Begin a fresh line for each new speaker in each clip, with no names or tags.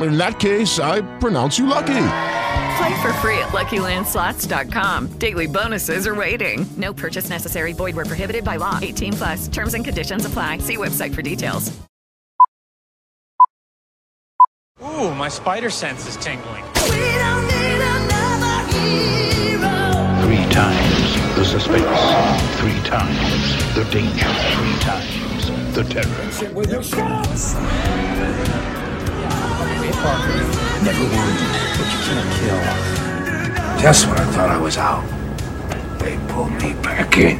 In that case, I pronounce you lucky.
Play for free at LuckyLandSlots.com. Daily bonuses are waiting. No purchase necessary. Void where prohibited by law. 18 plus. Terms and conditions apply. See website for details.
Ooh, my spider sense is tingling.
Three times the suspense. Three times the danger. Three times the terror.
Never but you can't kill. Just when I thought I was out, they pulled me back in.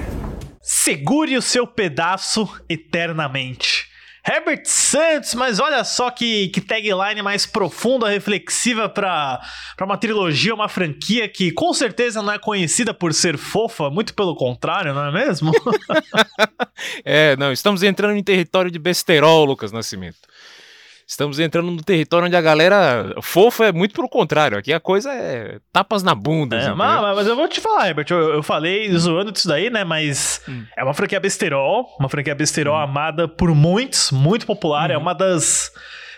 Segure o seu pedaço eternamente. Herbert Santos, mas olha só que, que tagline mais profunda, reflexiva para uma trilogia, uma franquia que com certeza não é conhecida por ser fofa, muito pelo contrário, não é mesmo?
é, não, estamos entrando em território de besterol, Lucas Nascimento. Estamos entrando no território onde a galera fofa é muito pelo contrário. Aqui a coisa é tapas na bunda.
É,
assim,
mas, mas, eu vou te falar, Herbert. Eu, eu falei zoando disso daí, né? Mas hum. é uma franquia besterol. Uma franquia besterol hum. amada por muitos, muito popular. Hum. É uma das.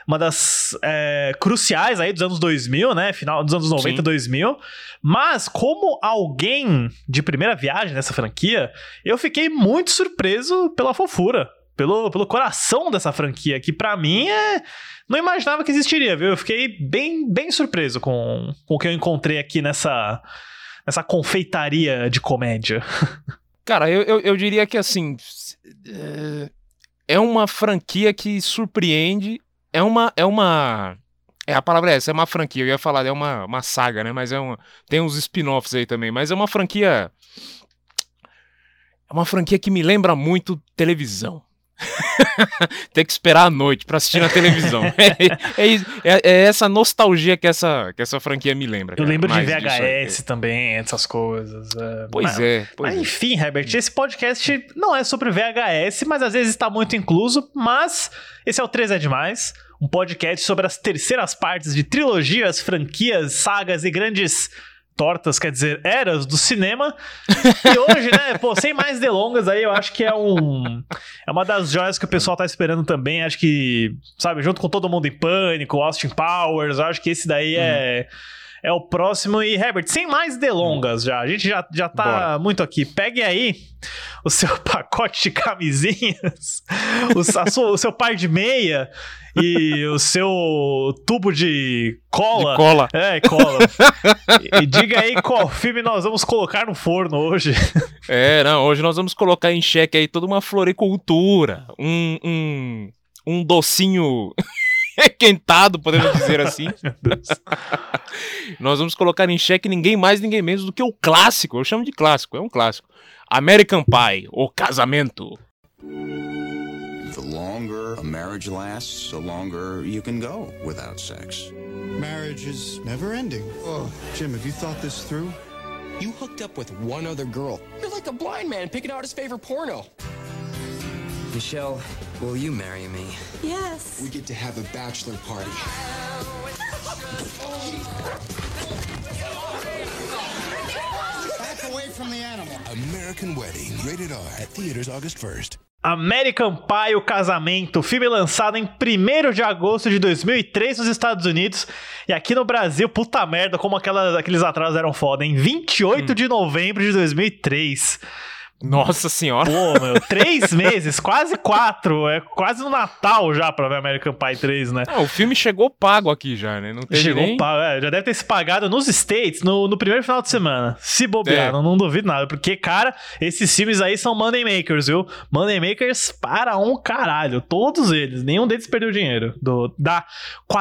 Uma das é, cruciais aí dos anos 2000, né? Final dos anos 90, Sim. 2000. Mas, como alguém de primeira viagem nessa franquia, eu fiquei muito surpreso pela fofura pelo, pelo coração dessa franquia, que para mim é. Não imaginava que existiria, viu? Eu fiquei bem, bem surpreso com, com o que eu encontrei aqui nessa, nessa confeitaria de comédia.
Cara, eu, eu, eu diria que assim. É uma franquia que surpreende. É uma. É uma. É, a palavra é essa, é uma franquia. Eu ia falar, é uma, uma saga, né? Mas é uma. Tem uns spin-offs aí também. Mas é uma franquia. É uma franquia que me lembra muito televisão. Ter que esperar a noite para assistir na televisão. é, é, é, é, essa nostalgia que essa, que essa franquia me lembra.
Cara. Eu lembro Mais de VHS também, essas coisas. É.
Pois
mas,
é. Pois
mas, enfim, Herbert, esse podcast não é sobre VHS, mas às vezes está muito incluso. Mas esse é o 3 é Demais um podcast sobre as terceiras partes de trilogias, franquias, sagas e grandes tortas, quer dizer, eras do cinema. E hoje, né, pô, sem mais delongas aí, eu acho que é um é uma das joias que o pessoal tá esperando também, acho que, sabe, junto com Todo Mundo em Pânico, Austin Powers, acho que esse daí é é o próximo. E, Herbert, sem mais delongas já, a gente já, já tá Bora. muito aqui. Pegue aí o seu pacote de camisinhas, o, sua, o seu par de meia e o seu tubo de cola.
De cola.
É, cola. e, e, diga aí qual filme nós vamos colocar no forno hoje.
É, não, hoje nós vamos colocar em xeque aí toda uma floricultura, um, um, um docinho requentado, podemos dizer assim. Nós vamos colocar em xeque ninguém mais, ninguém menos do que o clássico. Eu chamo de clássico, é um clássico. American Pie, o casamento.
The longer a marriage lasts, the longer you can go without sex.
Marriage is never ending. Oh, Jim, have you thought this through?
You hooked up with one other girl. You're like a blind man picking out his favorite porno.
Michelle, will you marry me?
Yes.
We get to have a bachelor party.
Back away from the animal.
American Wedding, rated R, at theaters August 1st.
American Pie, o casamento, filme lançado em 1 de agosto de 2003 nos Estados Unidos e aqui no Brasil, puta merda, como aquelas, aqueles atrasos eram foda, em 28 hum. de novembro de 2003.
Nossa senhora.
Pô, meu, três meses, quase quatro. É quase no Natal já pra ver American Pie 3, né?
Não, o filme chegou pago aqui já, né? Não teve
Chegou
nem...
pago, é, já deve ter se pagado nos States no, no primeiro final de semana. Se bobear,
É.
não, não duvido nada. Porque, cara, esses filmes aí são Money Makers, viu? Money Makers para um caralho. Todos eles. Nenhum deles perdeu dinheiro. Do, da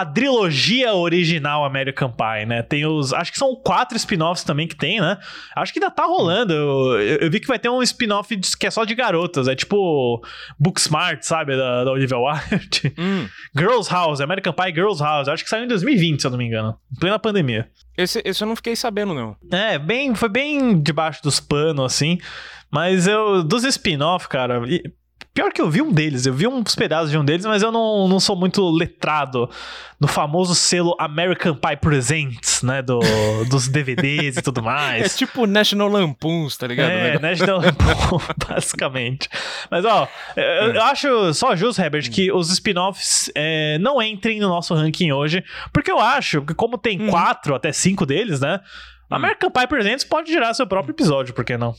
quadrilogia original American Pie, né? Tem os. Acho que são quatro spin-offs também que tem, né? Acho que ainda tá rolando. Eu, eu- eu vi que vai ter um spin-off que é só de garotas. É tipo Booksmart, sabe? Da, da Olivia Wilde.
Hum.
Girls House, American Pie Girls House. Acho que saiu em 2020, se eu não me engano. Em plena pandemia.
Esse, esse eu não fiquei sabendo, não.
É, bem, foi bem debaixo dos panos, assim. Mas eu, dos spin-off, cara. e- Pior que eu vi um deles, eu vi uns pedaços de um deles, mas eu não, não sou muito letrado no famoso selo American Pie Presents, né? Do, dos DVDs e tudo
É
mais.
tipo National Lampoons, tá ligado?
É, National Lampoon, basicamente. Mas, ó, eu, eu acho só justo, Herbert, que os spin-offs é, não entrem no nosso ranking hoje, porque eu acho que, como tem quatro até cinco deles, né? American Pie Presents pode gerar seu próprio episódio, por que não?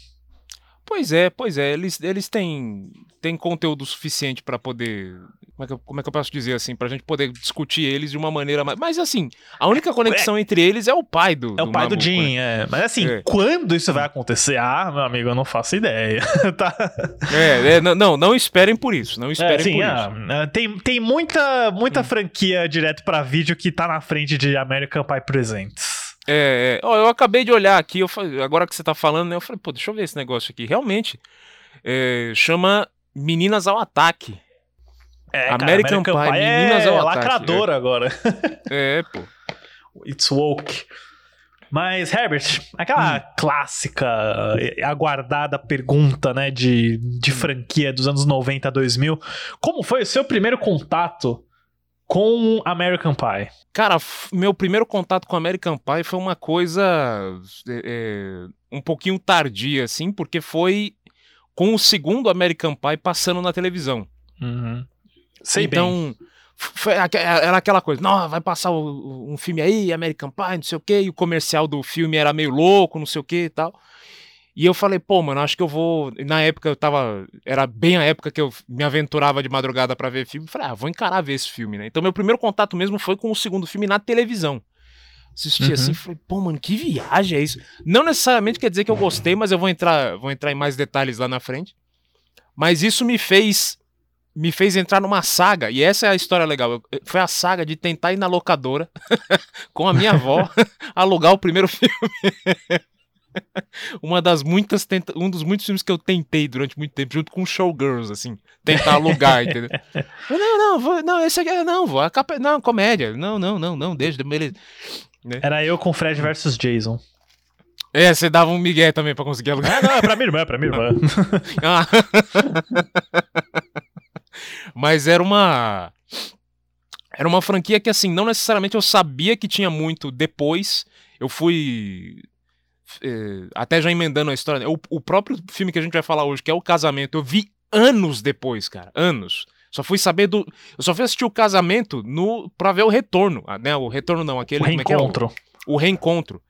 Pois é, pois é. Eles, eles têm, têm conteúdo suficiente pra poder. Como é, que, eu- como é que eu posso dizer assim? Pra gente poder discutir eles de uma maneira mais. Mas assim, a única conexão entre eles é o pai do.
É o pai do Jim,
né?
é. Mas assim,
É.
quando isso vai acontecer? Ah, meu amigo, eu não faço ideia. tá?
É, é, não, não, não esperem por isso. Não
É,
esperem
sim,
por
ah,
isso.
ah, tem, tem muita, muita franquia direto pra vídeo que tá na frente de American Pie Presents.
É, é. Eu acabei de olhar aqui, eu agora que você tá falando, né? Eu falei, pô, deixa eu ver esse negócio aqui. Realmente, é, chama Meninas ao Ataque.
É, cara,
American, Pie, Meninas
é
ao Ataque.
lacradora agora.
É, pô.
It's woke. Mas, Herbert, aquela
Hum.
clássica, eh, aguardada pergunta, né, de, de
Hum.
franquia dos anos 90 a 2000. Como foi o seu primeiro contato com American Pie?
Cara, meu primeiro contato com American Pie foi uma coisa é, é, um pouquinho tardia, assim, porque foi com o segundo American Pie passando na televisão.
Sei
então, f- foi, aque- era aquela coisa, não, vai passar o- um filme aí, American Pie, não sei o quê, e o comercial do filme era meio louco, não sei o quê e tal. E eu falei, pô, mano, acho que eu vou. Na época eu tava. Era bem a época que eu me aventurava de madrugada pra ver filme. Falei, ah, vou encarar ver esse filme, né? Então meu primeiro contato mesmo foi com o segundo filme na televisão. Assisti
Uhum.
assim, falei, pô, mano, que viagem é isso? Não necessariamente quer dizer que eu gostei, mas eu vou entrar, vou entrar em mais detalhes lá na frente. Mas isso me fez me fez entrar numa saga, e essa é a história legal. Foi a saga de tentar ir na locadora com a minha avó alugar o primeiro filme. Uma das muitas tenta... um dos muitos filmes que eu tentei durante muito tempo, junto com Showgirls, assim, tentar alugar, entendeu? Eu, Não, não, vou, não, esse aqui é, não, vou, a capa, não, comédia, não, não, não, não, deixa, beleza. Né?
Era eu com Fred versus Jason.
É, você dava um migué também pra conseguir alugar.
Ah, não, é pra minha irmã, é pra minha irmã.
Ah. Mas era uma. Era uma franquia que, assim, não necessariamente eu sabia que tinha muito depois. Eu fui. eh, até já emendando a história. né? O, o próprio filme que a gente vai falar hoje, que é O Casamento, eu vi anos depois, cara. Anos. Só fui saber do. Eu só fui assistir o casamento no pra ver o retorno. ah, Né? O retorno não, aquele.
O
como é que é?
reencontro.
O reencontro.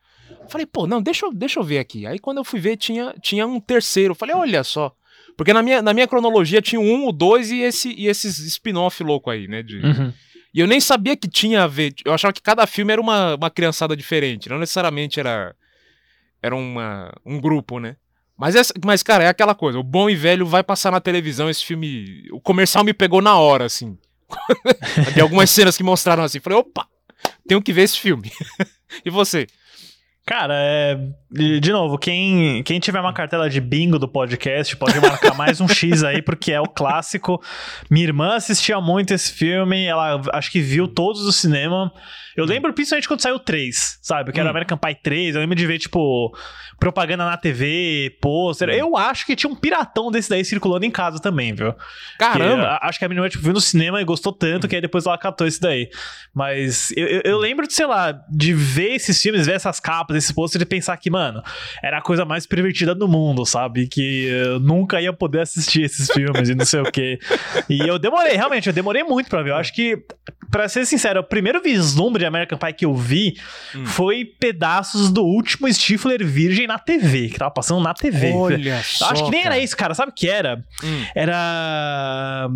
Falei, pô, não, deixa eu, deixa eu ver aqui. Aí quando eu fui ver, tinha, tinha um terceiro. Falei, olha só. Porque na minha, na minha cronologia tinha o um, o dois e, esse, e esses spin-off louco aí, né? de-
Uhum.
E eu nem sabia que tinha a ver. Eu achava que cada filme era uma, uma criançada diferente. Não necessariamente era. Era uma, um grupo, né? Mas, essa, mas, cara, é aquela coisa. O bom e velho vai passar na televisão esse filme. O comercial me pegou na hora, assim. de algumas cenas que mostraram assim. Falei, opa, tenho que ver esse filme. e você?
Cara, é. De novo, quem, quem tiver uma cartela de bingo do podcast pode marcar mais um X aí, porque é o clássico. Minha irmã assistia muito esse filme, ela acho que viu todos do cinema. Eu lembro principalmente quando saiu o 3, sabe? Que era
Hum.
American Pie 3. Eu lembro de ver, tipo, propaganda na TV, pôster. Eu acho que tinha um piratão desse daí circulando em casa também, viu?
Caramba!
Que, a- acho que a minha irmã tipo, viu no cinema e gostou tanto que aí depois ela catou esse daí. Mas eu, eu- lembro de, sei lá, de ver esses filmes, ver essas capas esse pôster e pensar que, mano, era a coisa mais pervertida do mundo, sabe? Que eu nunca ia poder assistir esses filmes e não sei o quê. E eu demorei, realmente, eu demorei muito pra ver. Eu acho que, pra ser sincero, o primeiro vislumbre de American Pie que eu vi
Hum.
foi pedaços do último Stifler virgem na TV, que tava passando na TV.
Olha
Eu
só,
acho que nem era
cara.
isso, cara. Sabe o que era?
Hum.
Era.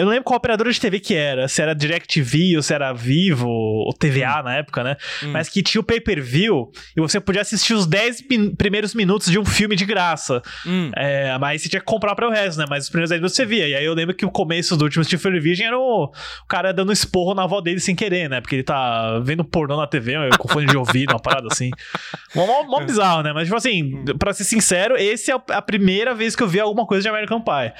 Hum, Eu não lembro qual operadora de TV que era, se era DirecTV ou se era Vivo ou TVA na época, né?
Hum.
Mas que tinha o pay-per-view e você podia assistir os 10 min- primeiros minutos de um filme de graça.
Hum.
É, mas você tinha que comprar para o resto, né? Mas os primeiros 10 minutos você via. E aí eu lembro que o começo do último Stephen Virgin era o, o cara dando esporro na avó dele sem querer, né? Porque ele tá vendo pornô na TV, com fone de ouvido, uma parada assim. Mó, mó, mó bizarro, né? Mas, tipo assim, pra ser sincero, esse é a primeira vez que eu vi alguma coisa de American Pie.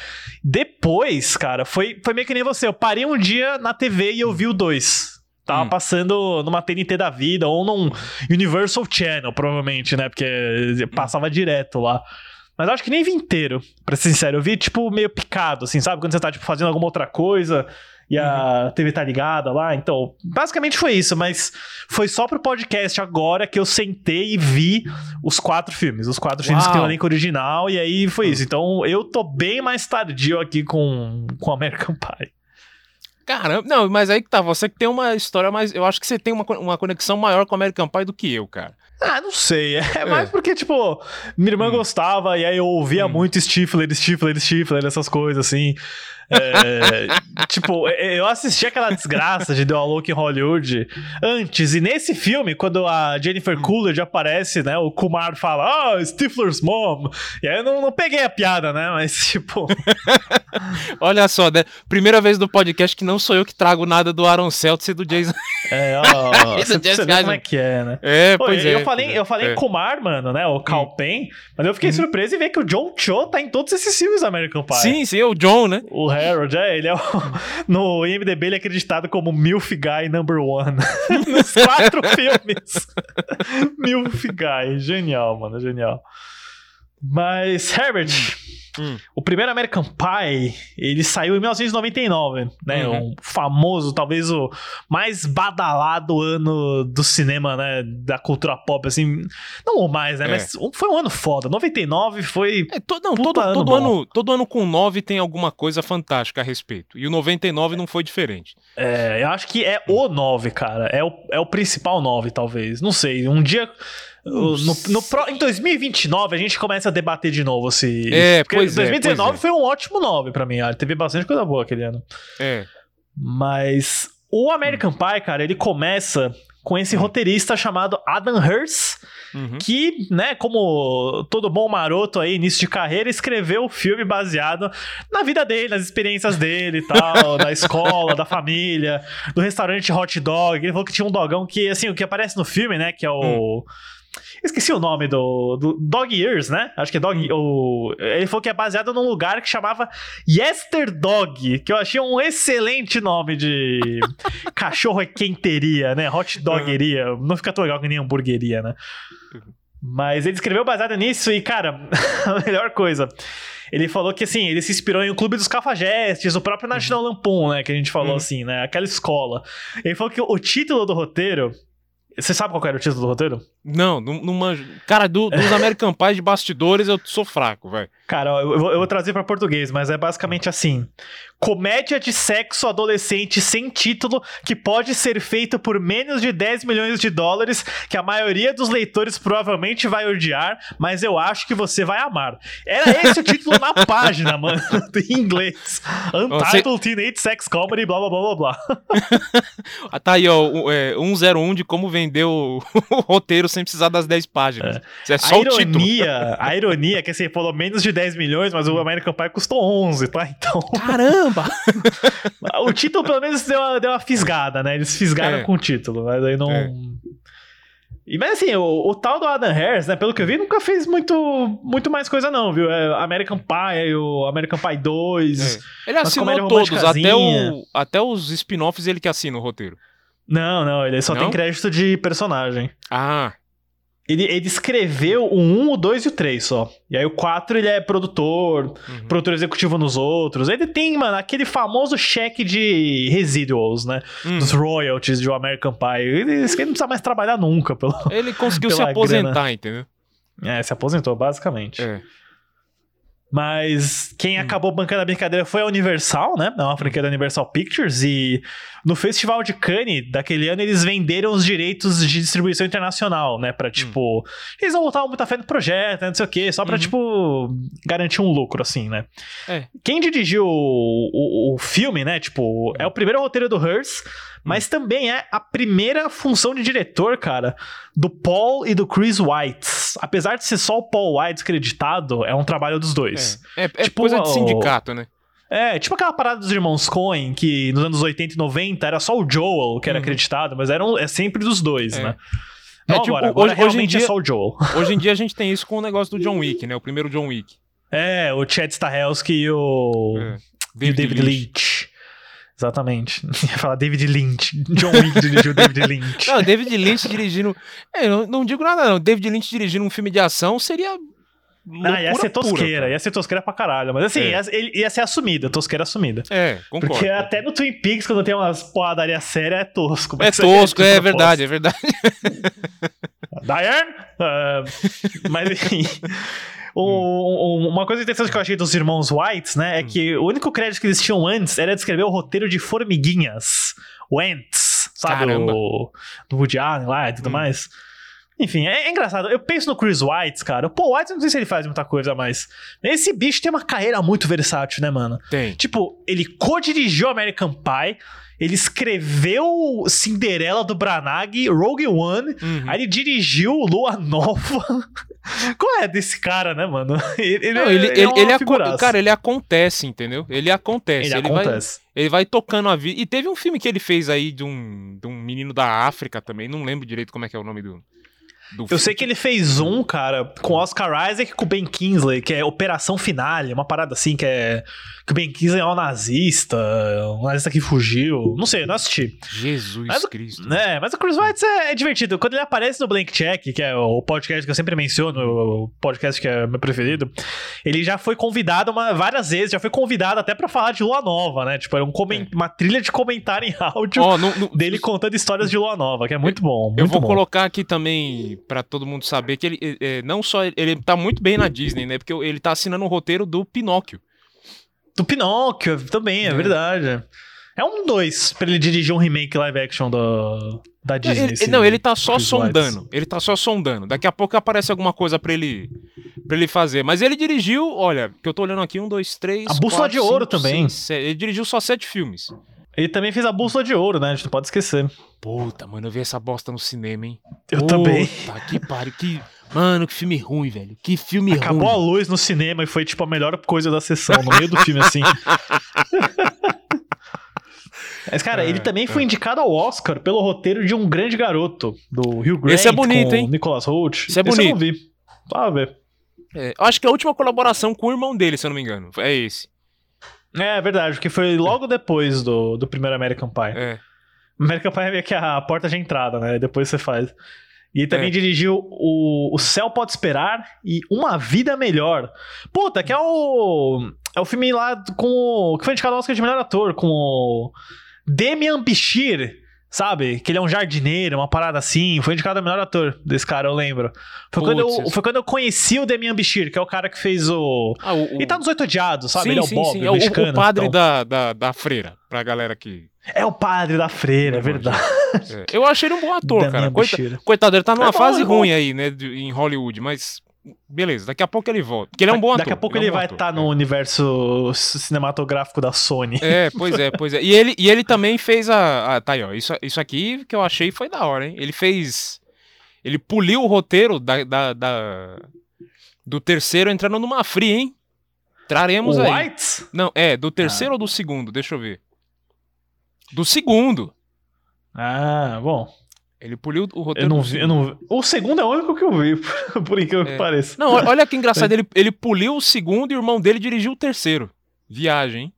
Depois, cara, foi, foi meio que nem você. Eu parei um dia na TV e eu vi o 2. Tava passando numa TNT da vida ou num Universal Channel, provavelmente, né? Porque passava direto lá. Mas acho que nem vi inteiro, pra ser sincero. Eu vi, tipo, meio picado, assim, sabe? Quando você tá, tipo, fazendo alguma outra coisa e a TV tá ligada lá. Então, basicamente foi isso, mas foi só pro podcast agora que eu sentei e vi os quatro filmes. Os quatro filmes que tem o
Uau.
elenco original, e aí foi isso. Então, eu tô bem mais tardio aqui com, com American Pie.
Caramba, não, mas aí que tá, você que tem uma história mais. Eu acho que você tem uma, uma conexão maior com o American Pie do que eu, cara.
Ah, não sei. É mais porque, tipo, minha irmã gostava e aí eu ouvia muito Stifler, Stifler, Stifler, essas coisas assim. É, tipo, eu assisti aquela desgraça de The Look em Hollywood antes, e nesse filme, quando a Jennifer Coolidge aparece, né, o Kumar fala, ah, Stifler's mom. E aí eu não, não peguei a piada, né, mas tipo.
Olha só, né? Primeira vez no podcast que não sou eu que trago nada do Aaron Celtics e do Jason.
É, ó, você vê como é que é, né?
É,
Pô,
pois
eu,
é,
falei,
pois é.
eu falei
É. Hum.
Kumar, mano, né? O Cal Penn, mas eu fiquei surpreso em ver que o John Cho tá em todos esses filmes da American Pie.
Sim, sim, é o John, né?
O Harold, é, ele é o, no IMDB ele é acreditado como Milf Guy number one. Nos quatro filmes. Milf Guy, genial, mano, genial. Mas, Herbert,
Hum.
o primeiro American Pie, ele saiu em 1999, né?
Uhum.
Um famoso, talvez o mais badalado ano do cinema, né? Da cultura pop, assim. Não o mais, né?
É.
Mas foi um ano foda. 99 foi.
É, to- não, todo, todo,
bom.
ano, todo ano com 9 tem alguma coisa fantástica a respeito. E o 99 não foi diferente.
É, eu acho que é o 9, cara. É o, é o principal 9, talvez. Não sei. Um dia. No, no em 2029 a gente começa a debater de novo se.
É,
Porque
pois é,
2019
pois é.
foi um ótimo 9 pra mim. ah, Teve bastante coisa boa aquele ano.
É.
Mas o American Pie, cara, ele começa com esse roteirista chamado Adam Hirst,
Uhum.
que, né, como todo bom maroto aí, início de carreira, escreveu o filme baseado na vida dele, nas experiências dele e tal, da escola, da família, do restaurante hot dog. Ele falou que tinha um dogão que, assim, o que aparece no filme, né, que é o... Esqueci o nome do, do Dog Years, né? Acho que é Dog. O, ele falou que é baseado num lugar que chamava Yester Dog, que eu achei um excelente nome de cachorro quenteria, né? Hot dogeria. Não fica tão legal que nem hamburgueria, né? Mas ele escreveu baseado nisso e, cara, a melhor coisa. Ele falou que, assim, ele se inspirou em o Clube dos Cafajestes, o próprio National Lampoon, né? Que a gente falou, assim, né? Aquela escola. Ele falou que o título do roteiro... Você sabe qual era o título do roteiro?
Não, não, não manjo. Cara, do- dos American Pie de bastidores eu sou fraco, velho.
Cara, ó, eu, vou- eu vou trazer pra português, mas é basicamente assim: comédia de sexo adolescente sem título que pode ser feito por menos de 10 milhões de dólares, que a maioria dos leitores provavelmente vai odiar, mas eu acho que você vai amar. Era esse o título na página, mano, em inglês. Untitled Teenage Sex Comedy, blá blá blá blá blá.
Ah, tá aí, ó, o- é, 101 de como vender o roteiro sem precisar das 10 páginas. Isso é só
a ironia, a ironia é que assim, falou menos de 10 milhões, mas o American Pie custou 11, tá? Então.
Caramba!
o título pelo menos deu uma, deu uma fisgada, né? Eles fisgaram
É.
com o título, mas aí não.
É.
E, mas assim, o, o tal do Adam Harris, né? Pelo que eu vi, nunca fez muito, muito mais coisa, não, viu? É American Pie, o American Pie 2.
Ele
umas
assinou todos, até, o, até os spin-offs ele que assina o roteiro.
Não, não, ele só
Não?
tem crédito de personagem.
Ah,
Ele, ele escreveu o 1, o 2 e o 3 só. E aí o 4 ele é produtor,
Uhum.
produtor executivo nos outros. Ele tem, mano, aquele famoso cheque de residuals, né?
Uhum.
Dos royalties de O American Pie. Ele, ele não precisa mais trabalhar nunca. Pelo,
Ele conseguiu se aposentar,
grana.
entendeu?
É, se aposentou, basicamente.
É.
Mas quem
Hum.
acabou bancando a brincadeira foi a Universal, né? É uma franquia da Universal Pictures. E no Festival de Cannes daquele ano, eles venderam os direitos de distribuição internacional, né?
Hum.
Pra, tipo... Eles não botavam muita fé no projeto, né? não sei o quê. Só pra, tipo, garantir um lucro, assim, né?
Uhum. É.
Quem dirigiu o, o, o filme, né? Tipo, é o primeiro roteiro do Hearst, mas
Hum.
também é a primeira função de diretor, cara, do Paul e do Chris White. Apesar de ser só o Paul White acreditado, é um trabalho dos dois.
É, é
Tipo,
coisa de sindicato, né?
É, tipo aquela parada dos irmãos Coen, que nos anos 80 e 90 era só o Joel que era acreditado, mas era um- é sempre dos dois.
É.
né?
É,
Não
tipo,
agora, agora
hoje- hoje em
é
dia-
só o Joel.
Hoje em dia a gente tem isso com o negócio do John Wick, né? O primeiro John Wick.
É, o Chad Stahelski e o, e o
David
David
Lynch.
Exatamente. Ia falar David Lynch. John Wick dirigiu David Lynch.
Não, David Lynch dirigindo. É, eu não, não digo nada, não. David Lynch dirigindo um filme de ação seria.
Ah, ia ser
pura,
tosqueira,
cara.
ia ser tosqueira pra caralho. Mas assim,
É.
ia, ele- ia ser assumida, tosqueira assumida.
É, concordo.
Porque até no Twin Peaks, quando tem umas porradaria séria, é tosco.
É
aí
tosco, é
propósito.
verdade, é verdade.
Diane? Ah, mas enfim. O- o- uma coisa interessante que eu achei dos irmãos Whites, né, é que o único crédito que eles tinham antes era de escrever o roteiro de Formiguinhas. O Ants, sabe?
Caramba.
O, do Woody Allen lá e tudo mais. Enfim, é, é engraçado. Eu penso no Chris White, cara. O Paul White, eu não sei se ele faz muita coisa, mas. Esse bicho tem uma carreira muito versátil, né, mano?
Tem.
Tipo, ele co-dirigiu American Pie, ele escreveu Cinderela do Branagh, Rogue One,
Uhum.
aí ele dirigiu Lua Nova. Qual é desse cara, né, mano? Ele,
Não,
é-
ele,
é
ele, ele aco-
figuraça.
cara, ele acontece, entendeu? Ele acontece.
Ele
Vai,
acontece.
ele vai tocando a vida. E teve um filme que ele fez aí de um, de um menino da África também. Não lembro direito como é que é o nome do.
Eu sei que ele fez um, cara, com Oscar Isaac e com o Ben Kingsley, que é Operação Finale, uma parada assim que é. Que o Ben Kingsley é um nazista, um nazista que fugiu. Não sei, não assisti.
Jesus
Mas
Cristo.
É, mas o Chris White é, é divertido. Quando ele aparece no Blank Check, que é o podcast que eu sempre menciono, o podcast que é meu preferido, ele já foi convidado uma, várias vezes, já foi convidado até pra falar de Lua Nova, né? Tipo, era um comen- uma trilha de comentário em áudio
É. No-
dele contando histórias de Lua Nova, que é muito bom. Muito
Eu vou
bom.
colocar aqui também pra todo mundo saber que ele é, é, não só ele, ele tá muito bem na Disney, né? Porque ele tá assinando o roteiro do Pinóquio.
Do Pinóquio também, é, verdade. É um dois pra ele dirigir um remake live action do, da Disney.
Ele-
esse
não, ele tá só sondando. Ele tá só sondando. Daqui a pouco aparece alguma coisa pra ele para ele fazer. Mas ele dirigiu, olha, que eu tô olhando aqui, um, dois, três.
A Bússola
quatro,
de Ouro
cinco,
também.
seis, sete. Ele dirigiu só sete filmes.
Ele também fez a Bússola de Ouro, né? A gente não pode esquecer.
Puta, mano, eu vi essa bosta no cinema, hein?
Eu também.
Puta que pariu. Que... Mano, que filme ruim, velho. Que filme
Acabou
ruim.
a luz no cinema e foi, tipo, a melhor coisa da sessão, no meio do filme, assim. Mas, cara, ele também foi indicado ao Oscar pelo roteiro de Um Grande Garoto, do Hugh Grant
Esse é bonito, hein?
Nicholas Hoult.
Esse é
Esse eu
bonito.
não vi. Só ver.
É, eu acho que é a última colaboração com o irmão dele, se eu não me engano. É esse.
É verdade, porque foi logo depois do, do primeiro American Pie.
É.
American Pie é meio que a porta de entrada, né? Depois você faz. E também
É.
dirigiu o, o Céu Pode Esperar e Uma Vida Melhor. Puta, que é o. É o filme lá com o. Que foi indicado ao Oscar de melhor ator, com o. Demian Bichir, sabe? Que ele é um jardineiro, uma parada assim. Foi indicado ao melhor ator desse cara, eu lembro. Foi, quando eu, foi quando eu conheci o Demian Bichir, que é o cara que fez o.
Ah, o, o...
Ele tá nos Oito Odiados, sabe?
Sim,
ele é o Bob,
sim.
o
É o,
mexicano.
o padre
então.
da, da, da freira, pra galera que.
É o padre da freira, é verdade.
É, Eu achei ele um bom ator,
Da
cara.
minha
Coita-
bicheira.
coitado, ele tá numa
É bom,
fase
é
ruim aí, né, de- em Hollywood, mas beleza, daqui a pouco ele volta. Porque ele é um bom ator.
Daqui a pouco
é um
ele
bom
vai
ator.
estar no universo cinematográfico da Sony.
É, pois é, pois é. E ele, e ele também fez a. a- tá aí, ó. Isso, isso aqui que eu achei foi da hora, hein? Ele fez. Ele poliu o roteiro da, da, da- do terceiro entrando numa fria, hein? Traremos
O
aí.
White?
Não, é, do terceiro ou do segundo? Deixa eu ver. Do segundo.
Ah, bom.
Ele poliu o roteiro
Eu não vi, eu
segundo.
não vi. O segundo é o único que eu vi, por incrível que
É.
pareça.
Não, olha- que engraçado. Ele, ele poliu o segundo e o irmão dele dirigiu o terceiro. Viagem, hein?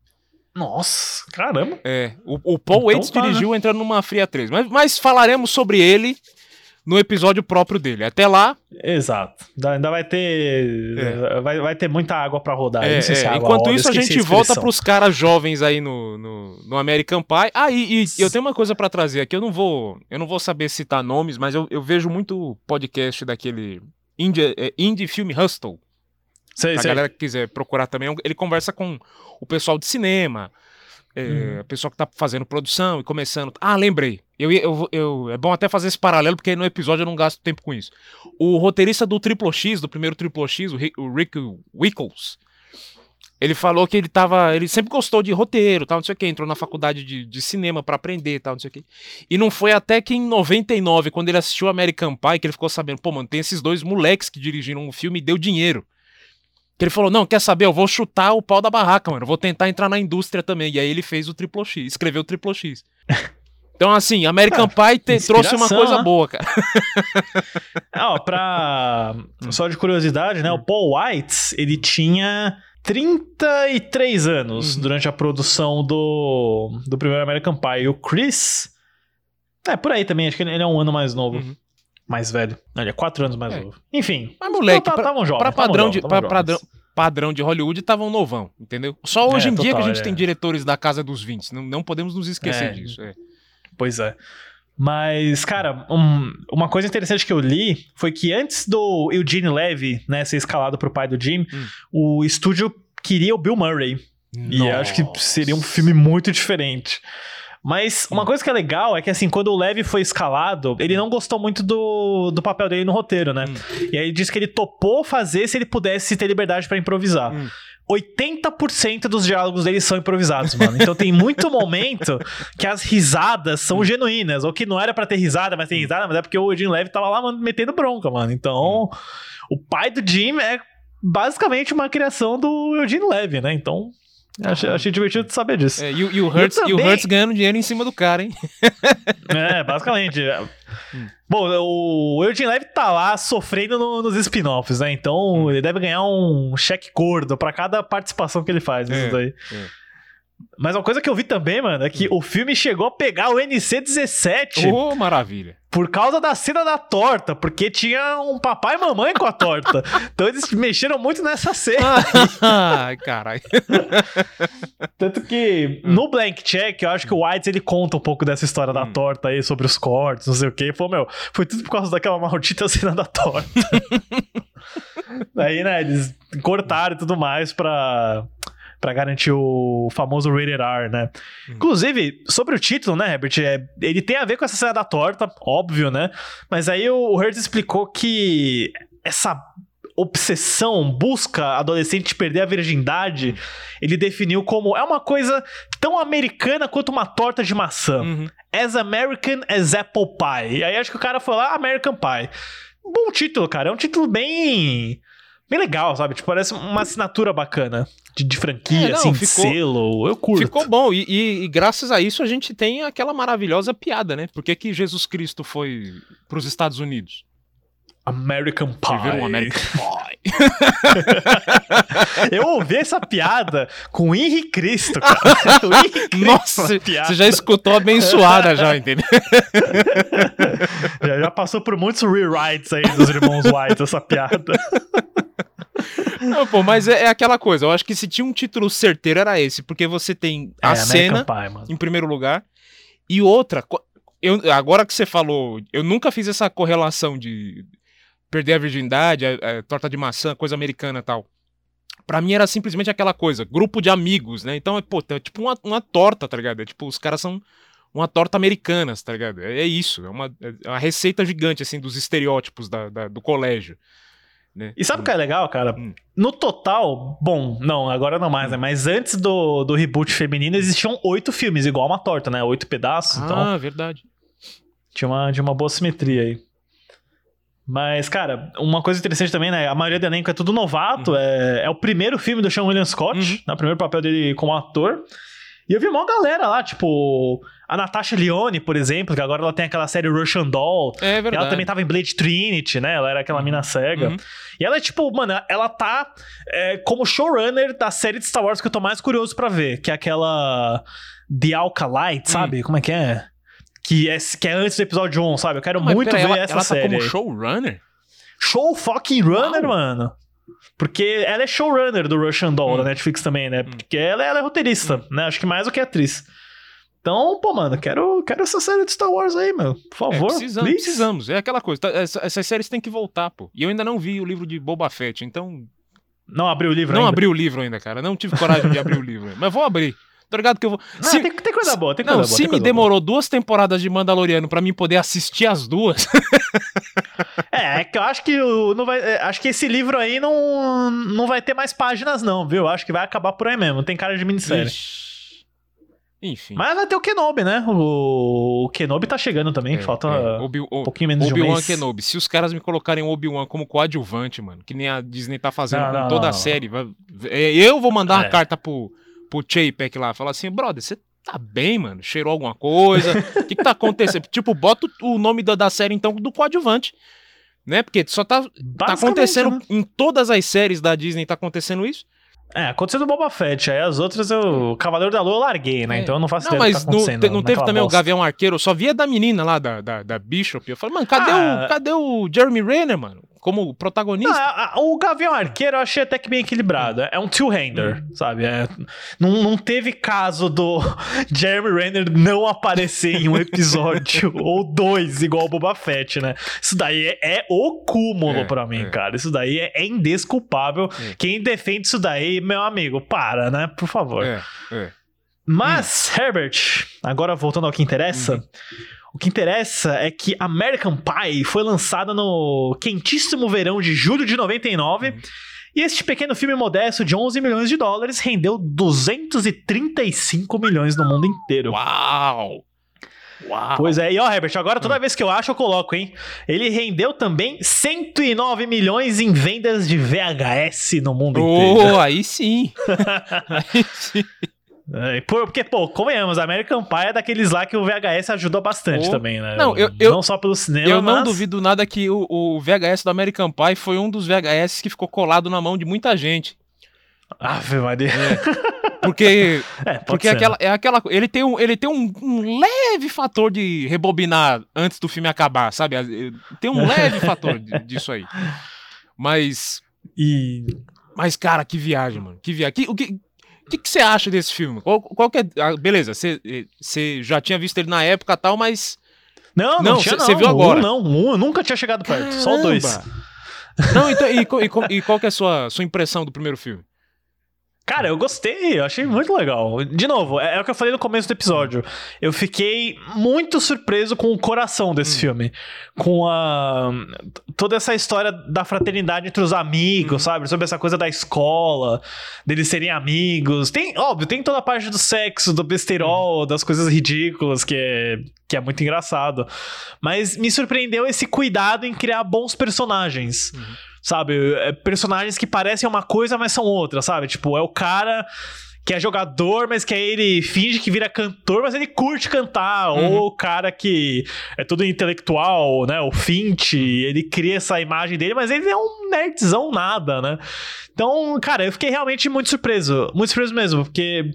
Nossa, caramba.
É, o, o Paul
Então
Waits
tá,
dirigiu entrando numa Fria 3. Mas, mas falaremos sobre ele no episódio próprio dele. Até lá.
Exato. Ainda vai ter. É. Vai, vai ter muita água para rodar.
É,
se
é. Enquanto isso, a gente a volta pros caras jovens aí no, no, no American Pie. Ah, e, e eu tenho uma coisa para trazer aqui. Eu não vou. Eu não vou saber citar nomes, mas eu, eu vejo muito podcast daquele Indie, é, Indie Film Hustle. Sei, a sei. galera que quiser procurar também, ele conversa com o pessoal de cinema, é, uhum. a pessoa que tá fazendo produção e começando. Ah, lembrei. Eu, eu, eu, é bom até fazer esse paralelo, porque no episódio eu não gasto tempo com isso. O roteirista do Triple X, do primeiro Triple X, o Rick, o Rick Wickles, ele falou que ele tava. Ele sempre gostou de roteiro, tal, não sei o que, entrou na faculdade de, de cinema para aprender, tal, não sei o que. E não foi até que em 99, quando ele assistiu American Pie, que ele ficou sabendo, pô, mano, tem esses dois moleques que dirigiram um filme e deu dinheiro. Que ele falou: Não, quer saber? Eu vou chutar o pau da barraca, mano. Eu vou tentar entrar na indústria também. E aí ele fez o Triple X, escreveu o Triple X. Então, assim, American Pie te, trouxe uma coisa né? boa, cara.
Ó, pra. Só de curiosidade, né? O Paul White, ele tinha 33 anos uhum. durante a produção do, do primeiro American Pie. E o Chris. É, por aí também, acho que ele é um ano mais novo. Uhum mais velho. Ele é quatro anos mais é. novo. Enfim.
Mas, moleque, tá, pra, jovens, pra padrão, jovens, de, pra, padrão, padrão de Hollywood, estavam novão, entendeu? Só hoje é, em total, dia que a gente é. tem diretores da casa dos 20. Não, não podemos nos esquecer é. disso. É.
Pois é. Mas, cara, um, uma coisa interessante que eu li foi que antes do Eugene Levy né, ser escalado pro pai do Jim, hum. o estúdio queria o Bill Murray. Nossa. E acho que seria um filme muito diferente. Mas uma coisa que é legal é que, assim, quando o Levy foi escalado, ele não gostou muito do, do papel dele no roteiro, né? Hum. E aí ele disse que ele topou fazer se ele pudesse ter liberdade para improvisar. Hum. 80% dos diálogos dele são improvisados, mano. Então tem muito momento que as risadas são hum. genuínas. Ou que não era para ter risada, mas tem hum. risada, mas é porque o Jim Levy tava lá mano, metendo bronca, mano. Então, hum. o pai do Jim é basicamente uma criação do Eugene Levy, né? Então, Achei, achei divertido saber disso.
É, e, e, o Hertz, também... e o Hertz ganhando dinheiro em cima do cara, hein?
é, basicamente. Hum. Bom, o Eugene Levy tá lá sofrendo no, nos spin-offs, né? Então hum. ele deve ganhar um cheque gordo para cada participação que ele faz nisso é, daí. É. Mas uma coisa que eu vi também, mano, é que o filme chegou a pegar o NC-17.
Ô, oh, maravilha.
Por causa da cena da torta, porque tinha um papai e mamãe com a torta. então eles mexeram muito nessa cena.
Ai, caralho.
Tanto que no Blank Check, eu acho que o Whites ele conta um pouco dessa história da hum. torta aí, sobre os cortes, não sei o quê. E falou, meu, foi tudo por causa daquela maldita cena da torta. Daí, né, eles cortaram e tudo mais pra para garantir o famoso rated R, né? Hum. Inclusive, sobre o título, né, Herbert, é, ele tem a ver com essa cena da torta, óbvio, né? Mas aí o, o Hertz explicou que essa obsessão, busca adolescente perder a virgindade, ele definiu como é uma coisa tão americana quanto uma torta de maçã. Uhum. As American as Apple Pie. E aí acho que o cara foi lá, American Pie. Bom título, cara. É um título bem bem legal, sabe? Tipo, parece uma assinatura bacana de, de franquia, é, não, assim, ficou, selo. Eu curto.
Ficou bom. E, e, e, graças a isso a gente tem aquela maravilhosa piada, né? Por que, que Jesus Cristo foi para os Estados Unidos?
American Pie.
American Pie.
eu ouvi essa piada com o Henrique Cristo, cara.
Cristo, Nossa, você já escutou abençoada já, entendeu?
já, já passou por muitos rewrites aí dos irmãos White essa piada.
Não, pô, mas é, é, aquela coisa. Eu acho que se tinha um título certeiro era esse, porque você tem a é, cena Pie, em primeiro lugar e outra. Eu, agora que você falou, eu nunca fiz essa correlação de perder a virgindade, a, a torta de maçã, coisa americana e tal. Pra mim era simplesmente aquela coisa, grupo de amigos, né? Então, é, pô, é tipo uma, uma torta, tá ligado? É tipo, os caras são uma torta americana, tá ligado? É, é isso, é uma, é uma receita gigante, assim, dos estereótipos da, da do colégio. Né?
E sabe o que é legal, cara? Hum. No total, bom, não, agora não mais, né? Mas antes do, do reboot feminino existiam oito filmes, igual uma torta, né? Oito pedaços. Ah, então,
verdade.
Tinha uma, tinha uma boa simetria aí. Mas, cara, uma coisa interessante também, né? A maioria do elenco é tudo novato. Uhum. É, é o primeiro filme do Sean William Scott, uhum. né? O primeiro papel dele como ator. E eu vi uma galera lá, tipo, a Natasha Leone, por exemplo, que agora ela tem aquela série Russian Doll.
É verdade.
Ela também tava em Blade Trinity, né? Ela era aquela uhum. mina cega. Uhum. E ela é tipo, mano, ela tá é, como showrunner da série de Star Wars que eu tô mais curioso para ver, que é aquela The Alkalite, sabe? Como é que é? Que é, que é antes do episódio 1, sabe? Eu quero
Mas
muito
peraí,
ver
ela,
essa
ela
série.
tá como showrunner?
Show fucking runner, mano. Porque ela é showrunner do Russian Doll,
Hum.
da Netflix também, né? Porque ela, ela é roteirista, né? Acho que mais do que atriz. Então, pô, mano, quero, quero essa série de Star Wars aí, meu. Por
É,
favor,
precisamos,
please.
precisamos. É aquela coisa. tá, essa- essas séries têm que voltar, pô. E eu ainda não vi o livro de Boba Fett, então.
Não abriu o livro
Não
ainda?
abri o livro ainda, cara. Não tive coragem de abrir o livro. Mas vou abrir. Tô ligado que eu vou.
Não, tem, tem coisa boa, tem
Não,
coisa boa.
se me demorou duas temporadas de Mandaloriano pra mim poder assistir as duas.
boa. É, é que eu acho que o- não vai, é, acho que esse livro aí não, não vai ter mais páginas não, viu? Acho que vai acabar por aí mesmo. Tem cara de minissérie.
Enfim.
Mas vai ter o Kenobi, né? O, o Kenobi tá chegando também,
É,
falta
é. Obi-
um pouquinho menos de um
Obi-Wan. Kenobi. Se os caras me colocarem o Obi-Wan como coadjuvante, mano, que nem a Disney tá fazendo
Não,
com
não,
toda
não,
a série, vai- é, eu vou mandar uma
É.
carta pro, pro Chapek lá, falar assim, brother, você tá bem, mano? Cheirou alguma coisa? O que que tá acontecendo? tipo, bota o nome da, da série, então, do coadjuvante. Né? Porque só tá, tá acontecendo
né?
em todas as séries da Disney, tá acontecendo isso.
É, aconteceu do Boba Fett, aí as outras eu. Cavaleiro da Lua eu larguei, né? Então eu não faço
Não,
ideia
mas
tá
não, te- não teve também o
bosta.
Gavião Arqueiro, eu só via da menina lá, da, da, da Bishop. Eu falei, mano, cadê,
Ah.
o, cadê o Jeremy Renner, mano? Como protagonista?
O Gavião Arqueiro eu achei até que bem equilibrado. É um two-hander, sabe? É, não, não teve caso do Jeremy Renner não aparecer em um episódio ou dois, igual o Boba Fett, né? Isso daí é, é o cúmulo
É,
pra mim,
é.
cara. Isso daí é, é indesculpável. Quem defende isso daí, meu amigo, para, né? Por favor.
É, é.
Mas, Herbert, agora voltando ao que interessa. O que interessa é que American Pie foi lançada no quentíssimo verão de julho de 99. E este pequeno filme modesto de 11 milhões de dólares rendeu 235 milhões no mundo inteiro.
Uau! Uau!
Pois é, e ó, Herbert, agora toda vez que eu acho, eu coloco, hein? Ele rendeu também 109 milhões em vendas de VHS no mundo inteiro.
Oh, aí sim! aí sim!
É, por- porque, pô, convenhamos, American Pie é daqueles lá que o VHS ajudou bastante
Oh.
também, né?
Não, eu- eu-
não só pelo cinema,
Eu não
mas-
duvido nada que o, o VHS do American Pie foi um dos VHS que ficou colado na mão de muita gente.
Ave Maria.
Porque,
É,
porque
ser,
aquela, é aquela ele tem, um, ele tem um, um leve fator de rebobinar antes do filme acabar, sabe? Tem um leve fator disso aí. Mas.
E.
Mas, cara, que viagem, mano. Que viagem. Que- o que, que, que você acha desse filme? Qual, qual que é. ah, beleza, você, eh, você já tinha visto ele na época e tal, mas.
Não, não,
Não,
tinha,
cê-
não.
cê viu agora?
Um, não, um nunca tinha chegado perto, só o dois.
Caramba! Não, então, e, e e qual que é a sua, sua impressão do primeiro filme?
Cara, eu gostei, eu achei muito legal. De novo, é, é o que eu falei no começo do episódio. Eu fiquei muito surpreso com o coração desse filme. Com a. toda essa história da fraternidade entre os amigos, sabe? Sobre essa coisa da escola, deles serem amigos. Tem, óbvio, tem toda a parte do sexo, do besterol, das coisas ridículas, que é, que é muito engraçado. Mas me surpreendeu esse cuidado em criar bons personagens. Sabe? É, Personagens que parecem uma coisa, mas são outra, sabe? Tipo, é o cara que é jogador, mas que aí ele finge que vira cantor, mas ele curte cantar. Ou o cara que é todo intelectual, né? O Fint, ele cria essa imagem dele, mas ele é um nerdzão nada, né? Então, cara, eu fiquei realmente muito surpreso. Muito surpreso mesmo, porque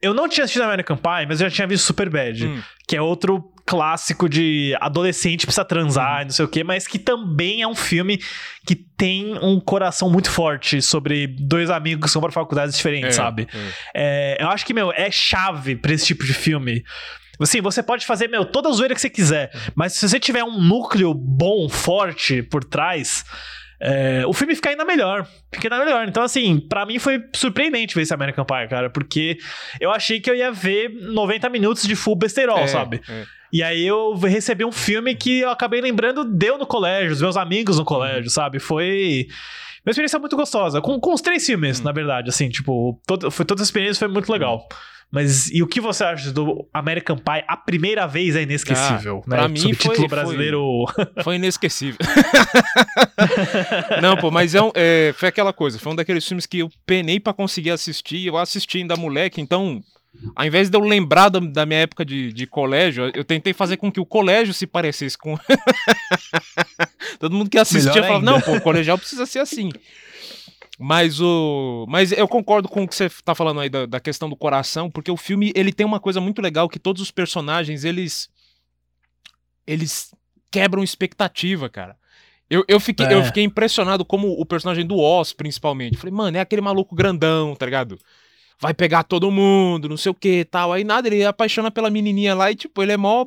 eu não tinha assistido American Pie, mas eu já tinha visto Superbad,
Hum.
que é outro clássico de adolescente precisa transar e não sei o quê, mas que também é um filme que tem um coração muito forte sobre dois amigos que são para faculdades diferentes,
É,
sabe? É, eu acho que, meu, é chave pra esse tipo de filme. Assim, você pode fazer, meu, toda a zoeira que você quiser, mas se você tiver um núcleo bom, forte por trás, é, o filme fica ainda melhor. Fica ainda melhor. Então, assim, pra mim foi surpreendente ver esse American Pie, cara, porque eu achei que eu ia ver 90 minutos de full besterol,
É,
sabe?
é.
E aí eu recebi um filme que eu acabei lembrando deu no colégio, os meus amigos no colégio, sabe? Foi uma experiência muito gostosa. Com, com os três filmes, na verdade, assim, tipo, todo, foi, toda a experiência foi muito legal. Mas e o que você acha do American Pie? A primeira vez é inesquecível,
Ah,
né?
pra mim
Subtítulo
foi-
brasileiro.
Foi inesquecível. Não, pô, mas é, um- é, foi aquela coisa. Foi um daqueles filmes que eu penei pra conseguir assistir. Eu assisti ainda moleque, então. Ao invés de eu lembrar da, da minha época de, de colégio, eu tentei fazer com que o colégio se parecesse com. Todo mundo que assistia
Melhor
falava:
ainda.
não, pô, o colegial precisa ser assim. Mas o. Mas eu concordo com o que você tá falando aí da, da questão do coração, porque o filme ele tem uma coisa muito legal que todos os personagens, eles. eles quebram expectativa, cara. Eu, eu, fiquei,
É.
eu fiquei impressionado como o personagem do Oz, principalmente. Falei, mano, é aquele maluco grandão, tá ligado? Vai pegar todo mundo, não sei o que tal. Aí nada, ele apaixona pela menininha lá e, tipo, ele é mó.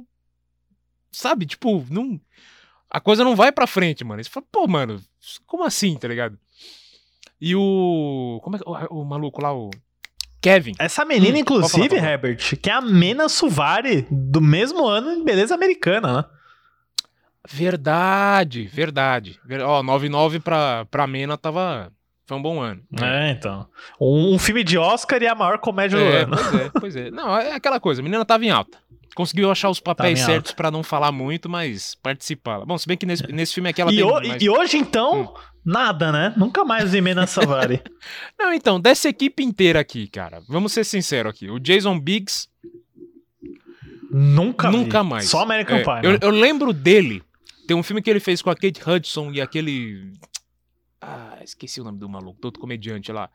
Sabe? Tipo, não. A coisa não vai pra frente, mano. Você fala, pô, mano, como assim, tá ligado? E o. Como é que. O, o maluco lá, o. Kevin.
Essa menina,
Hum,
inclusive,
falar.
Herbert, que é a Mena Suvari, do mesmo ano em Beleza Americana, né?
Verdade, verdade. Ver- Ó, 9-9 pra, pra Mena tava. Foi um bom ano.
É, então. Um, um filme de Oscar e a maior comédia do
É,
ano.
pois é, pois é. Não, é aquela coisa, a menina tava em alta. Conseguiu achar os papéis
Tava
certos pra não falar muito, mas participar. Bom, se bem que nesse, nesse filme aqui ela
E,
tem
ho-
mais-
e hoje, então, nada, né? Nunca mais vi Mena Savari.
Não, então, dessa equipe inteira aqui, cara, vamos ser sinceros aqui. O Jason Biggs.
Nunca vi.
Nunca mais.
Só American
É,
Pie,
Eu,
né?
eu lembro dele. Tem um filme que ele fez com a Kate Hudson e aquele. Ah, esqueci o nome do maluco, do outro comediante lá.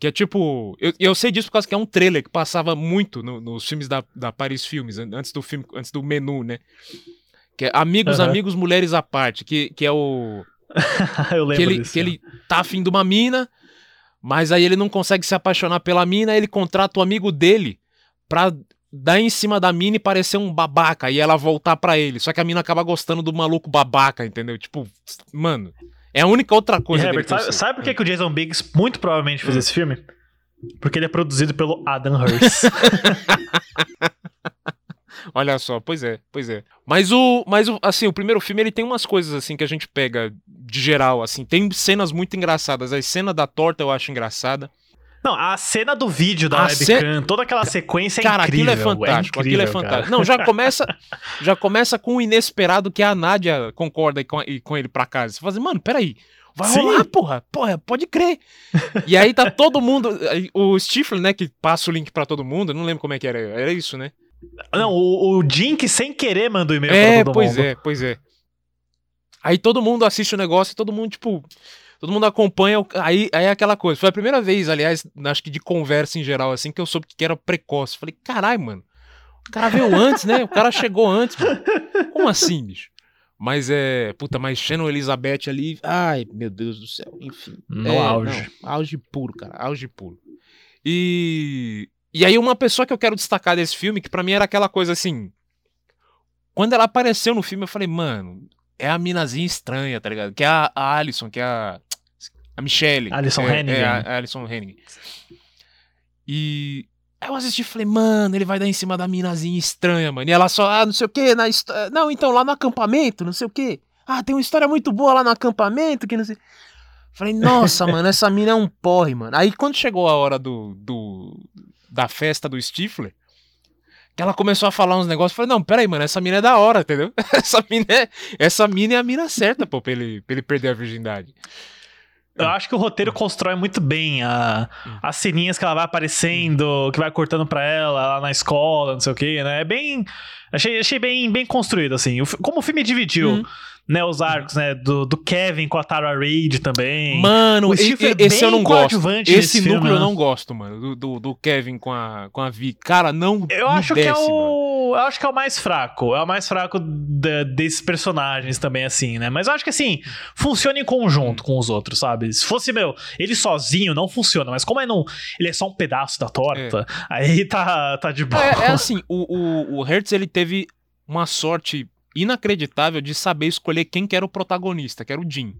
Que é tipo. Eu, eu sei disso por causa que é um trailer que passava muito no- nos filmes da, da Paris Filmes, an- antes do filme, antes do menu, né? Que é Amigos,
Aham.
Amigos, Mulheres à Parte, que, que é o.
eu lembro
que ele,
disso.
que ele tá afim de uma mina, mas aí ele não consegue se apaixonar pela mina, aí ele contrata o amigo dele pra dar em cima da mina e parecer um babaca e ela voltar pra ele. Só que a mina acaba gostando do maluco babaca, entendeu? Tipo, mano, é a única outra
E,
coisa dele
Herbert,
que eu
sabe, sabe por que, que o Jason Biggs muito provavelmente
Hum.
fez esse filme? Porque ele é produzido pelo Adam Hurst.
Olha só, pois é, pois é. Mas o, mas o, assim, o primeiro filme ele tem umas coisas assim que a gente pega de geral, assim, tem cenas muito engraçadas. A cena da torta eu acho engraçada.
Não, a cena do vídeo da
A ce-
webcam, toda aquela sequência é
Cara,
incrível.
aquilo é fantástico, aquilo é
incrível,
fantástico.
cara.
Não, já começa, já começa com o inesperado que a Nádia concorda com, com ele pra casa. Você fala assim, mano, peraí, vai
Sim.
rolar, porra, porra, pode crer. e aí tá todo mundo, o Stifler, né, que passa o link pra todo mundo, eu não lembro como é que era, era isso, né?
Não, o, o Jim que sem querer manda o e-mail
É,
pra todo
pois
mundo.
é, pois é. Aí todo mundo assiste o negócio e todo mundo, tipo, todo mundo acompanha. o- Aí, aí é aquela coisa. Foi a primeira vez, aliás, acho que de conversa em geral, assim, que eu soube que era precoce. Falei, caralho, mano. O cara veio antes, né? O cara chegou antes, mano. Como assim, bicho? Mas é. Puta, mas Shannon Elizabeth ali. Ai, meu Deus do céu. Enfim.
No
É,
auge.
não, auge puro, cara. Auge puro. E. E aí, uma pessoa que eu quero destacar desse filme, que pra mim era aquela coisa assim. Quando ela apareceu no filme, eu falei, mano, é a minazinha estranha, tá ligado? Que é a, a Alison, que é a. A Michelle.
Alison
é,
Hannigan.
É, a, Alison Henning. E. Aí eu assisti e falei, mano, ele vai dar em cima da minazinha estranha, mano. E ela só, ah, não sei o quê, na Não, então, lá no acampamento, não sei o quê. Ah, tem uma história muito boa lá no acampamento, que não sei. Falei, nossa, mano, essa mina é um porre, mano. Aí quando chegou a hora do, do da festa do Stifler, que ela começou a falar uns negócios, eu falei, não, peraí, mano, essa mina é da hora, entendeu? Essa mina é, essa mina é a mina certa, pô, pra ele, pra ele perder a virgindade.
Eu acho que o roteiro constrói muito bem a, as ceninhas que ela vai aparecendo, que vai cortando pra ela lá na escola, não sei o que, né? É bem. Achei, achei bem, bem construído, assim. O como o filme dividiu,
Uhum.
né, os arcos, né? Do, do Kevin com a Tara Reid também.
Mano,
o
e- e-
é
esse eu não gosto. Esse núcleo
filme,
eu
né?
não gosto, mano, do, do, do Kevin com a, com a Vi. Cara, não
Eu acho que é
desce, mano.
Eu acho que é o mais fraco. É o mais fraco desses personagens também, assim, né? Mas eu acho que assim, funciona em conjunto com os outros, sabe? Se fosse, meu, ele sozinho não funciona, mas como é não, ele é só um pedaço da torta, aí tá, tá de boa.
É, é assim, o, o, o Hertz ele teve uma sorte inacreditável de saber escolher quem que era o protagonista, que era o Jim.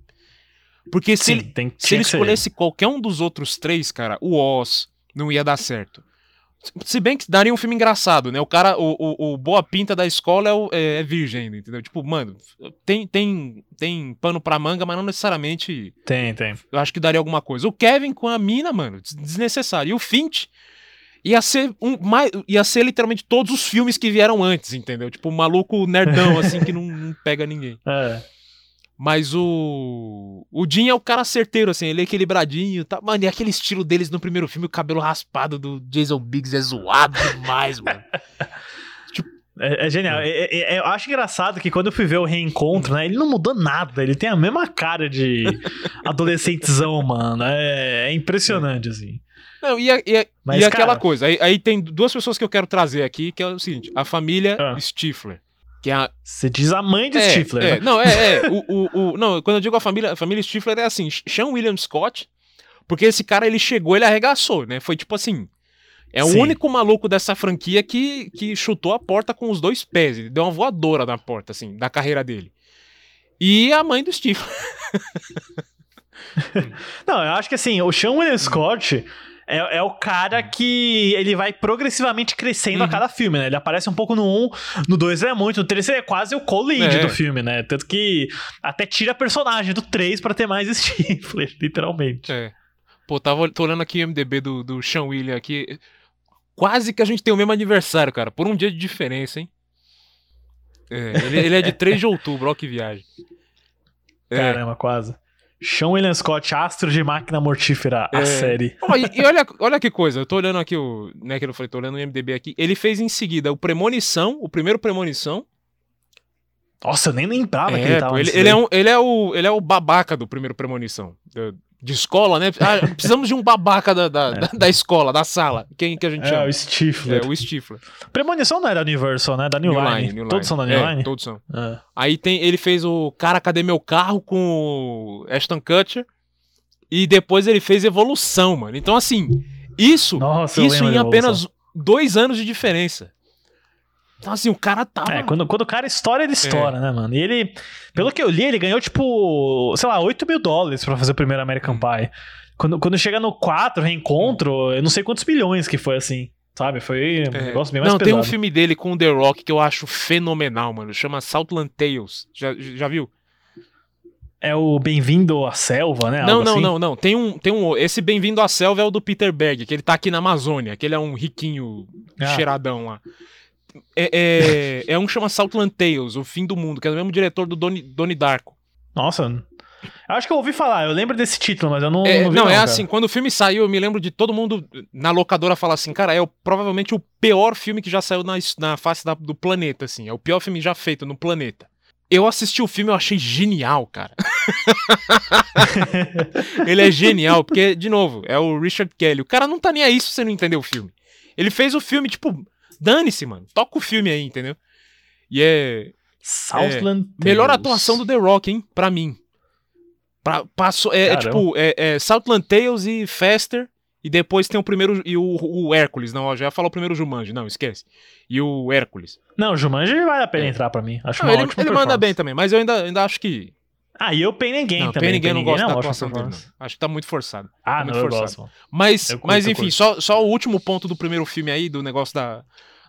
Porque se
Sim,
ele,
tem-
se ele escolhesse qualquer um dos outros três, cara, o Oz não ia dar certo. Se bem que daria um filme engraçado, né? O cara, o, o, o boa pinta da escola é, o- é- é virgem entendeu? Tipo, mano, tem, tem, tem pano pra manga, mas não necessariamente
Tem, tem.
eu acho que daria alguma coisa. O Kevin com a mina, mano, des- desnecessário. E o Finch ia ser um mais, ia ser literalmente todos os filmes que vieram antes, entendeu? Tipo, um maluco nerdão assim que não, não pega ninguém.
É.
Mas o o Jim é o cara certeiro assim, ele é equilibradinho, tá? Mano, e aquele estilo deles no primeiro filme, o cabelo raspado do Jason Biggs é zoado demais, mano.
É, é genial. É, é- é- eu acho engraçado que quando eu fui ver o reencontro, né? Ele não mudou nada. Ele tem a mesma cara de adolescentezão, mano. É, é impressionante, assim.
Não, e, a- e a-
Mas,
e aquela
cara-
coisa, aí, aí tem duas pessoas que eu quero trazer aqui, que é o seguinte, a família
Ah.
Stifler. Que é a,
Você diz a mãe de
é,
Stifler.
é,
né?
Não, é, é. O, o, o- não, quando eu digo a família, a família Stifler é assim, Sean William Scott, porque esse cara ele chegou, ele arregaçou, né? Foi tipo assim. É o
Sim.
único maluco dessa franquia que, que chutou a porta com os dois pés. Ele deu uma voadora na porta, assim, da carreira dele. E a mãe do Stifler.
Não, eu acho que assim, o Sean William Scott é, é o cara que ele vai progressivamente crescendo
Uhum.
a cada filme, né? Ele aparece um pouco no 1, no 2 ele é muito, no 3 ele é quase o co-lead
É.
do filme, né? Tanto que até tira personagem do 3 pra ter mais Stifler, literalmente.
É. Pô, tava, tô olhando aqui o MDB do, do Sean William aqui. Quase que a gente tem o mesmo aniversário, cara. Por um dia de diferença, hein? É, ele, ele é de 3 de outubro, ó que viagem. É.
Caramba, quase. Sean William Scott, astro de máquina mortífera, a
É.
série.
Ó, e, e olha, olha que coisa, eu tô olhando aqui o. Né, que eu falei, tô olhando o MDB aqui. Ele fez em seguida o Premonição, o primeiro Premonição.
Nossa, eu nem lembrava que
É,
ele tava
pô, ele, ele é um, ele, é o, ele é o babaca do primeiro Premonição. De escola, né? Ah, precisamos de um babaca da, da, da, da escola, da sala. Quem que a gente
É,
chama?
o Stifler.
É, o Stifler.
Premonição não é da Universal, né? Da New,
New
Line.
Line, New
Todos
Line.
são da New
É,
Line?
todos são.
É.
Aí tem, ele fez o Cara, Cadê Meu Carro com o Ashton Kutcher. E depois ele fez Evolução, mano. Então, assim, isso,
Nossa,
isso em apenas dois anos de diferença. Então, assim, o cara tava.
É, quando, quando o cara estoura, ele estoura, né, mano? E ele, pelo que eu li, ele ganhou, tipo, sei lá, 8 mil dólares pra fazer o primeiro American Pie. Quando, quando chega no 4, reencontro, eu não sei quantos milhões que foi assim, sabe? Foi um
É.
negócio bem mais
Não,
pesado.
tem um filme dele com o The Rock que eu acho fenomenal, mano. Chama Southland Tales. Já, já viu?
É o Bem-vindo à Selva, né?
Não,
Algo
não,
assim?
não, não. Tem um, tem um. Esse Bem-vindo à Selva é o do Peter Berg, que ele tá aqui na Amazônia, que ele é um riquinho
Ah.
cheiradão lá. É, é, é um que chama Southland Tales, o fim do mundo, que é o mesmo diretor do Doni, Doni Darko.
Nossa, eu acho que eu ouvi falar, eu lembro desse título, mas eu não,
É,
não vi
não, é
cara.
assim, quando o filme saiu, eu me lembro de todo mundo na locadora falar assim, cara, é o- provavelmente o pior filme que já saiu na, na face da- do planeta, assim. É o pior filme já feito no planeta. Eu assisti o filme, eu achei genial, cara. Ele é genial, porque, de novo, é o Richard Kelly. O cara não tá nem aí se você não entendeu o filme. Ele fez o filme, tipo, dane-se, mano. Toca o filme aí, entendeu? E é.
Southland
é, Melhor atuação do The Rock, hein? Pra mim. Pra, passou, é, é tipo, é, é Southland Tales e Faster. E depois tem o primeiro. E o, o Hércules. Não, ó, já falar o primeiro Jumanji. Não, esquece. E o Hércules.
Não, o Jumanji vale a pena entrar pra mim. Acho
Não, ele ele manda bem também, mas eu ainda, ainda acho que.
Ah, e eu Pain Ninguém
não,
também.
Pain ninguém não gosta
é
da atuação dele, não. Acho que tá muito forçado.
Ah,
Tá muito
não, eu
forçado.
gosto, mano.
Mas,
Eu
mas
eu
enfim, só, só o último ponto do primeiro filme aí, do negócio da,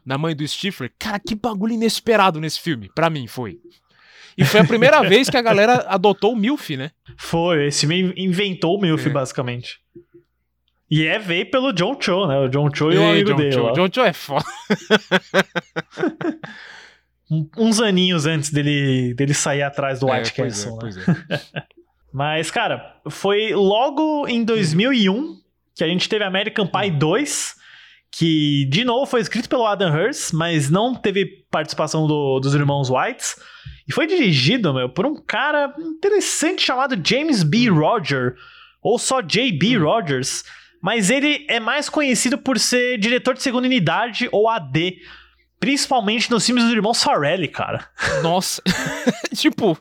da mãe do Stifler. Cara, que bagulho inesperado nesse filme. Pra mim, foi. E foi a primeira vez que a galera adotou o MILF, né?
Foi, esse me inventou o Milf,
É.
basicamente. E é veio pelo John Cho, né? O John Cho e o
Ei,
amigo
John
dele.
Cho. John Cho é foda.
Uns aninhos antes dele, dele sair atrás do
É,
White
pois é,
Castle. né?
pois é.
Mas, cara, foi logo em 2001 que a gente teve American Pie 2, que, de novo, foi escrito pelo Adam Hurst, mas não teve participação do- dos irmãos Whites. E foi dirigido, meu, por um cara interessante chamado James B. Roger, ou só J.B. Rogers, mas ele é mais conhecido por ser diretor de segunda unidade ou AD, principalmente nos filmes dos irmãos Farrelly, cara.
Nossa. tipo.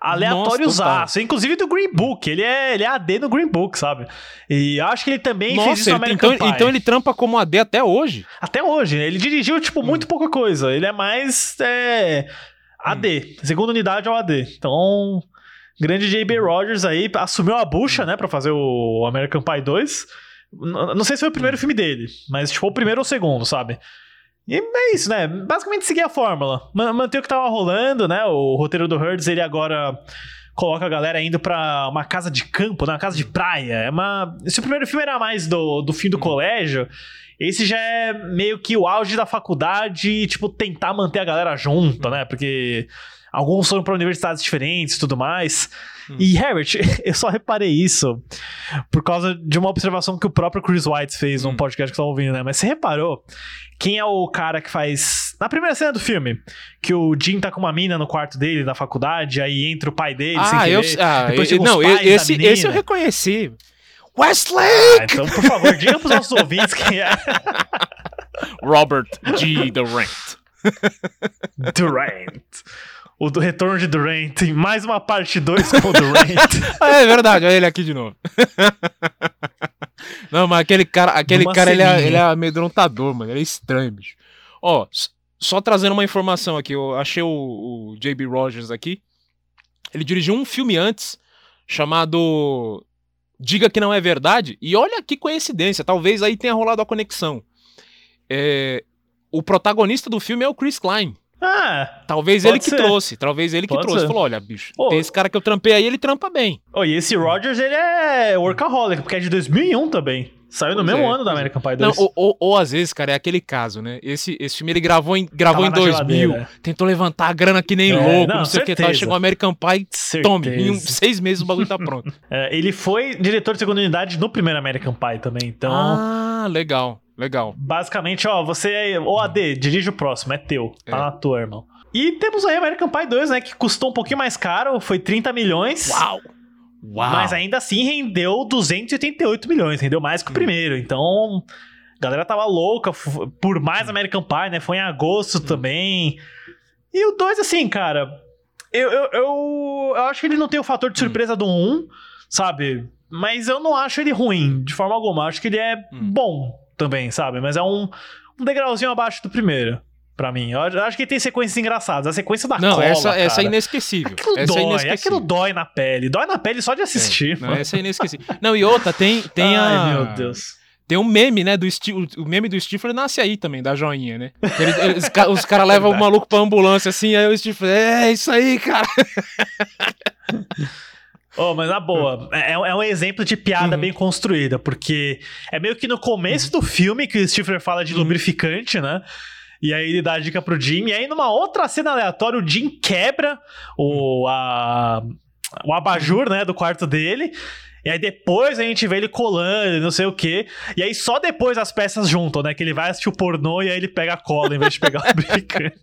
aleatórios aço, inclusive do Green Book. Ele é, ele é AD no Green Book, sabe? E acho que ele também fez
Nossa,
isso no American
então,
Pie.
então ele trampa como AD até hoje.
Até hoje, né? ele dirigiu,
Hum.
tipo, muito pouca coisa. Ele é mais é, AD,
Hum.
segunda unidade é o AD. Então, grande J.B. Rogers aí assumiu a bucha, né, pra fazer o American Pie 2. N- Não sei se foi o
Hum.
primeiro filme dele, mas tipo, o primeiro ou o segundo, sabe? E é isso, né? Basicamente seguir a fórmula. Ma- Manter o que tava rolando, né? O roteiro do Herds, ele agora coloca a galera indo pra uma casa de campo, né? uma casa de praia. É uma... Se o primeiro filme era mais do, do fim do colégio, esse já é meio que o auge da faculdade e, tipo, tentar manter a galera junta, né? Porque alguns foram pra universidades diferentes e tudo mais. E, Herbert, eu só reparei isso por causa de uma observação que o próprio Chris White fez num podcast que você tá ouvindo, né? Mas você reparou quem é o cara que faz. Na primeira cena do filme, que o Jim tá com uma mina no quarto dele, na faculdade, aí entra o pai dele,
Ah, eu.
querer,
Ah,
depois
eu-
os
não, esse, esse eu reconheci. Wesley!
Ah, então, por favor, diga pros nossos ouvintes quem é.
Robert G. Durant.
Durant. O do retorno de Durant. Tem mais uma parte 2 com o Durant.
é verdade, olha ele aqui de novo. Não, mas aquele cara, aquele
Numa
cara ele é, ele é amedrontador, mano. Ele é estranho, bicho. Ó, só trazendo uma informação aqui, eu achei o, o J.B. Rogers aqui. Ele dirigiu um filme antes chamado Diga que não é verdade. E olha que coincidência, talvez aí tenha rolado a conexão. É, o protagonista do filme é o Chris Klein.
Ah,
Talvez ele que
ser.
trouxe, talvez ele que
Pode
trouxe.
ser.
Falou, olha, bicho, tem esse cara que eu trampei aí, ele trampa bem.
Oh, e esse Rogers, ele é workaholic, porque é de 2001 também. Saiu no
Pois
mesmo
é,
ano da
é.
American Pie
Não,
2.
ou, ou- ou às vezes, cara, é aquele caso, né? Esse, esse filme ele gravou em, gravou
Tava
em
na
2000,
geladeira.
tentou levantar a grana que nem
É,
louco, não,
não,
sei o que tal.
certeza.
Chegou o American Pie, tome, em um-
Certeza.
seis meses o bagulho tá pronto.
É, ele foi diretor de segunda unidade no primeiro American Pie também, então...
ah, legal, legal.
Basicamente, ó, você é o AD, dirige o próximo, é teu. Tá
É.
na tua, irmão. E temos aí American Pie 2, né? Que custou um pouquinho mais caro, foi 30 milhões.
Uau! Uau!
Mas ainda assim rendeu 288 milhões, rendeu mais
Hum.
que o primeiro. Então, a galera tava louca por mais
Hum.
American Pie, né? Foi em agosto também. E o 2, assim, cara, eu, eu, eu, eu acho que ele não tem o fator de
Hum.
surpresa do 1, sabe? Mas eu não acho ele ruim, de forma alguma. Eu acho que ele é
Hum.
bom também, sabe? Mas é um, um degrauzinho abaixo do primeiro. Pra mim, eu acho que tem sequências engraçadas. A sequência da
Não,
cola,
essa, essa é
cara.
inesquecível.
Aquilo
essa é
dói,
inesquecível.
aquilo dói na pele. Dói na pele só de assistir.
Não,
mano.
essa é inesquecível. Não, e outra, tem, tem a.
Ai, meu Deus.
Tem um meme, né? Do Sti- o meme do Stifler nasce aí também, da joinha, né? Ele- ele- os ca- os caras levam o maluco pra ambulância assim, aí o Stifler, é isso aí, cara.
Oh, mas na boa, é, é um exemplo de piada
Uhum.
bem construída, porque é meio que no começo do filme que o Stifler fala
Uhum.
de lubrificante, né? E aí ele dá a dica pro Jim, e aí numa outra cena aleatória o Jim quebra o, a, o abajur, né, do quarto dele. E aí depois a gente vê ele colando e não sei o quê. E aí só depois as peças juntam, né? Que ele vai assistir o pornô e aí ele pega a cola em vez de pegar o lubrificante.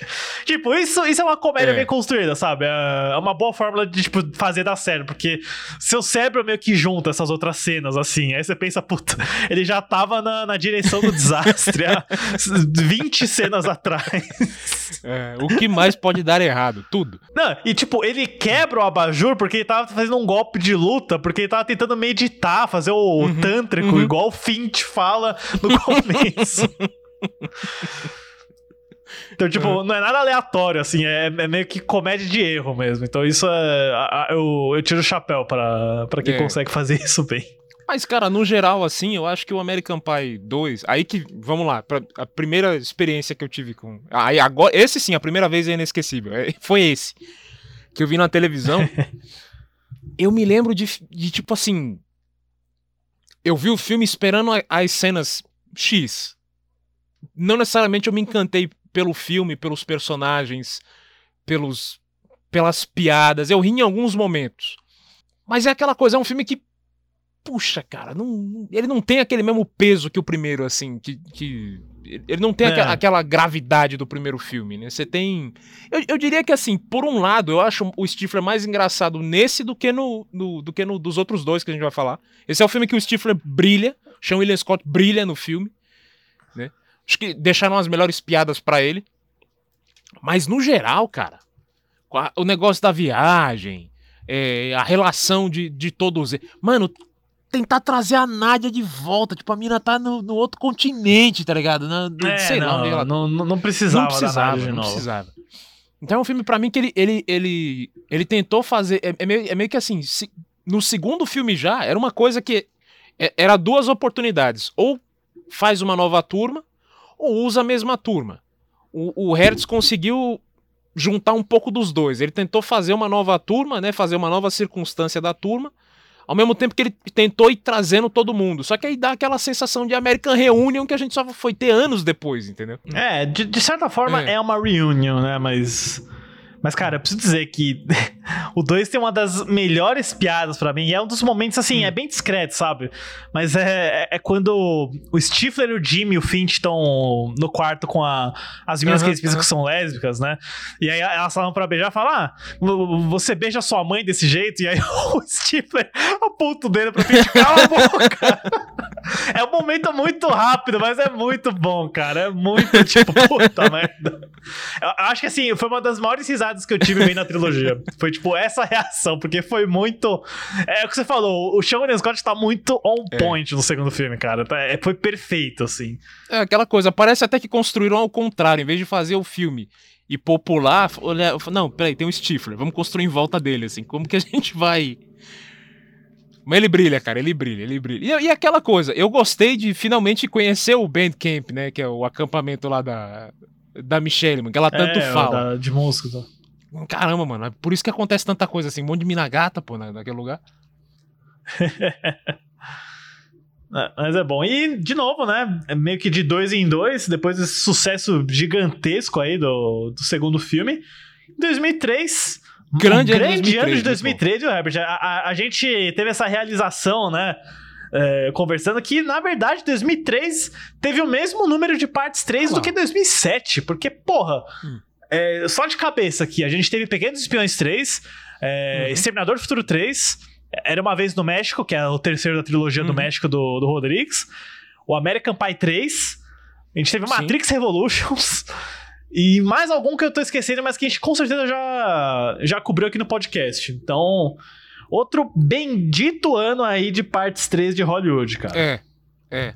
tipo, isso, isso é uma comédia
É.
bem construída, sabe? É uma boa fórmula de, tipo, fazer dar certo. Porque seu cérebro meio que junta essas outras cenas, assim. Aí você pensa, puta, ele já tava na, na direção do desastre há 20 cenas atrás.
É, o que mais pode dar errado? Tudo.
Não, e tipo, ele quebra o abajur porque ele tava fazendo um golpe de luta, porque ele tava tentando meditar, fazer o
Uhum,
tântrico, igual o Fint fala no começo. Então, tipo,
Uhum.
não é nada aleatório, assim, é, é meio que comédia de erro mesmo. Então, isso é. a- a- Eu, eu tiro o chapéu pra, pra quem
É.
consegue fazer isso bem.
Mas, cara, no geral, assim, eu acho que o American Pie 2, aí que, vamos lá, pra, a primeira experiência que eu tive com. Aí agora, esse sim, a primeira vez é inesquecível. é- Foi esse. Que eu vi na televisão. eu me lembro de, de, tipo assim. Eu vi o filme esperando as cenas X. Não necessariamente eu me encantei pelo filme, pelos personagens, pelos, pelas piadas. Eu ri em alguns momentos. Mas é aquela coisa, é um filme que puxa, cara, não, ele não tem aquele mesmo peso que o primeiro, assim, que. que ele não tem
É.
aqua- aquela gravidade do primeiro filme, né? Você tem. Eu, eu diria que, assim, por um lado, eu acho o Stifler mais engraçado nesse do que no, no- do que no dos outros dois que a gente vai falar. Esse é o filme que o Stifler brilha, Sean William Scott brilha no filme, né? Acho que deixaram as melhores piadas pra ele. Mas no geral, cara, o negócio da viagem, é, a relação de, de todos eles. Mano, tentar trazer a Nádia de volta. Tipo, a mina tá no, no outro continente, tá ligado? Na,
É,
sei lá,
não,
onde ela-
não, não, não precisava,
não precisava, não
novo.
precisava. Então é um filme pra mim que ele, ele, ele, ele tentou fazer. É, é meio, é meio que assim, se- no segundo filme já, era uma coisa que. é- era duas oportunidades. Ou faz uma nova turma, ou usa a mesma turma. O, o Hertz conseguiu juntar um pouco dos dois. Ele tentou fazer uma nova turma, né? Fazer uma nova circunstância da turma. Ao mesmo tempo que ele tentou ir trazendo todo mundo. Só que aí dá aquela sensação de American Reunion que a gente só foi ter anos depois, entendeu?
É, de, de certa forma é.
É.
uma reunion, né? Mas. Mas, cara, eu preciso dizer que o 2 tem uma das melhores piadas pra mim. E é um dos momentos, assim,
Hum.
é bem discreto, sabe? Mas é, é quando o Stifler, o Jimmy e o Finch estão no quarto com a, as meninas que
Aham,
eles pensam
aham.
que são lésbicas, né? E aí elas falam pra beijar e falam: Ah, vo- você beija sua mãe desse jeito? E aí o Stifler aponta o dedo pro Finch, cala a boca! É um momento muito rápido, mas é muito bom, cara. É muito tipo, puta merda. Eu acho que assim, foi uma das maiores risadas que eu tive vendo na trilogia. Foi tipo essa reação, porque foi muito. É o que você falou, o Sean Scott tá muito on point no segundo filme, cara. Tá- é- Foi perfeito, assim.
É aquela coisa, parece até que construíram ao contrário, em vez de fazer o filme e popular, olha, não, peraí, tem um Stifler, vamos construir em volta dele, assim, como que a gente vai... Mas ele brilha, cara, ele brilha, ele brilha. E, e aquela coisa, eu gostei de finalmente conhecer o Bandcamp, né, que é o acampamento lá da, da Michelle, mano, que ela tanto
É,
fala.
da- de música. tá?
Caramba, mano, é por isso que acontece tanta coisa assim, um monte de mina gata, pô, na- naquele lugar.
É, mas é bom. E, de novo, né? É meio que de dois em dois, depois desse sucesso gigantesco aí do, do segundo filme. Em 2003.
Grande
um
ano de
grande
2003,
ano de
né,
2003, viu, Herbert? A, a- a gente teve essa realização, né? é, conversando que, na verdade, 2003 teve o mesmo número de partes 3 do que 2007. Porque, porra, é, só de cabeça aqui, a gente teve Pequenos Espiões 3, é, Exterminador do Futuro 3, Era Uma Vez no México, que é o terceiro da trilogia do México do, do Rodrigues, o American Pie 3, a gente teve Matrix Revolutions, e mais algum que eu tô esquecendo, mas que a gente com certeza já, já cobriu aqui no podcast. Então, outro bendito ano aí de partes 3 de Hollywood, cara.
É, é.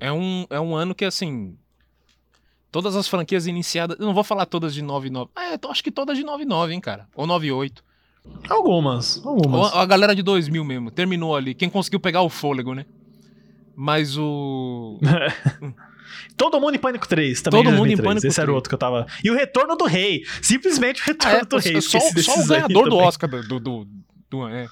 É um, é um ano que, assim. Todas as franquias iniciadas. Eu não vou falar todas de 99. É, eu acho que todas de 99, hein, cara? Ou 98.
Algumas, algumas.
Ou a galera de 2000 mesmo. Terminou ali. Quem conseguiu pegar o fôlego, né? Mas o.
Todo Mundo em Pânico 3 também.
Todo
de
Mundo em
2003.
Pânico
Esse era
3.
o outro que eu tava. E o Retorno do Rei. Simplesmente o Retorno
Ah, é,
do Rei.
só, só o ganhador do. Oscar do. do, do, do- é.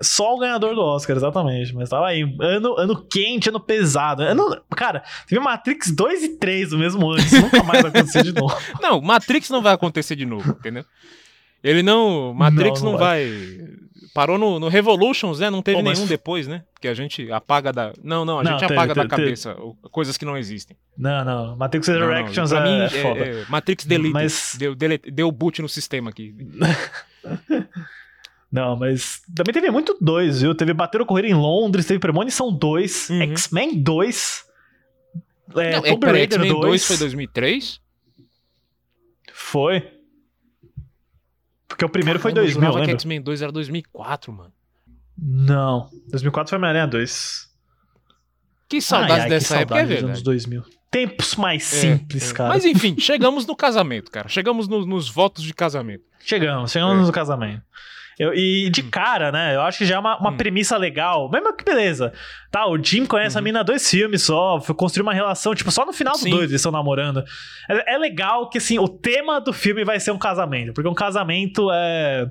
Só o ganhador do Oscar, exatamente. Mas tava aí. Ano, ano quente, ano pesado. Ano, cara, teve Matrix 2 e 3 no mesmo ano. Isso nunca mais vai acontecer de novo.
Não, Matrix não vai acontecer de novo, entendeu? Ele não. Matrix
Não,
não,
não
vai. Parou no, no Revolutions, né? Não teve
Pô, mas-
nenhum depois, né? Que a gente apaga da. Não, não, a
Não,
gente
teve,
apaga da
teve, teve.
cabeça o- coisas que não existem.
Não, não. Matrix Resurrections é,
mim,
é foda.
é- Matrix Delete.
Mas-
Deu, deu boot no sistema aqui.
Não, mas também teve muito dois, viu? Teve Bater ou Correr em Londres, teve Premonição 2,
Uhum.
X-Men 2, é,
não, é,
Tomb Raider
X-Men
2.
2 foi 2003?
Foi. Porque o primeiro foi
Caramba, eu
2000,
jurava que
lembra?
X-Men 2 era 2004, mano.
Não. 2004 foi Homem-Aranha 2.
Que saudades
Ai, ai,
dessa
que
época, é
saudade dos
verdade.
anos 2000. Tempos mais
É,
simples,
é.
cara.
Mas enfim, chegamos no casamento, cara. Chegamos no- nos votos de casamento.
Chegamos, chegamos
É.
no casamento. Eu- e de
Hum.
cara, né? Eu acho que já é uma, uma premissa legal. Mesmo que beleza. Tá, o Jim conhece a mina dois filmes só. Foi construir uma relação, tipo, só no final do
Uhum. Sim.
dois eles estão namorando. É, é legal que, assim, o tema do filme vai ser um casamento. Porque um casamento é.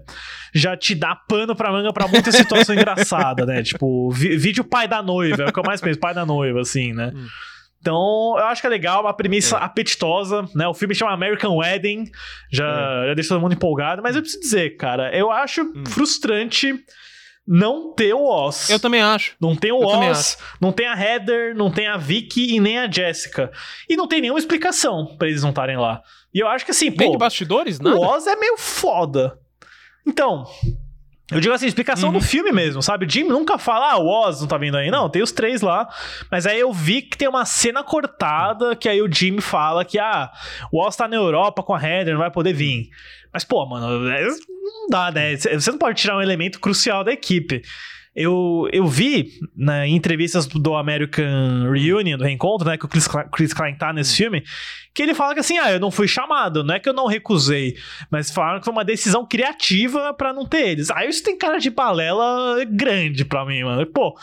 Já te dá pano pra manga pra muita situação engraçada, né? Tipo, vi, vídeo pai da noiva. É o que eu mais penso, pai da noiva, assim, né?
Hum.
Então, eu acho que é legal, uma premissa
É.
apetitosa, né? O filme chama American Wedding, já,
É.
já deixa todo mundo empolgado, mas eu preciso dizer, cara, eu acho
Hum.
frustrante não ter o Oz.
Eu também acho.
Não tem o
Eu
Oz, não tem a Heather, não tem a Vicky e nem a Jessica. E não tem nenhuma explicação pra eles não estarem lá. E eu acho que assim,
Nem
pô,
de bastidores, nada.
o Oz é meio foda. Então, eu digo assim, explicação
Uhum.
do filme mesmo, sabe? O Jim nunca fala, ah, o Oz não tá vindo aí. Não, tem os três lá. Mas aí eu vi que tem uma cena cortada que aí o Jim fala que, ah, o Oz tá na Europa com a Heather, não vai poder vir. Mas, pô, mano, é- não dá, né? Você não pode tirar um elemento crucial da equipe. Eu, eu vi né, em entrevistas do- American Reunion, do reencontro, né? Que o Chris, Chris Klein tá nesse filme, que ele fala que assim, ah, eu não fui chamado, não é que eu não recusei, mas falaram que foi uma decisão criativa pra não ter eles. Aí isso tem cara de balela grande pra mim, mano. Pô,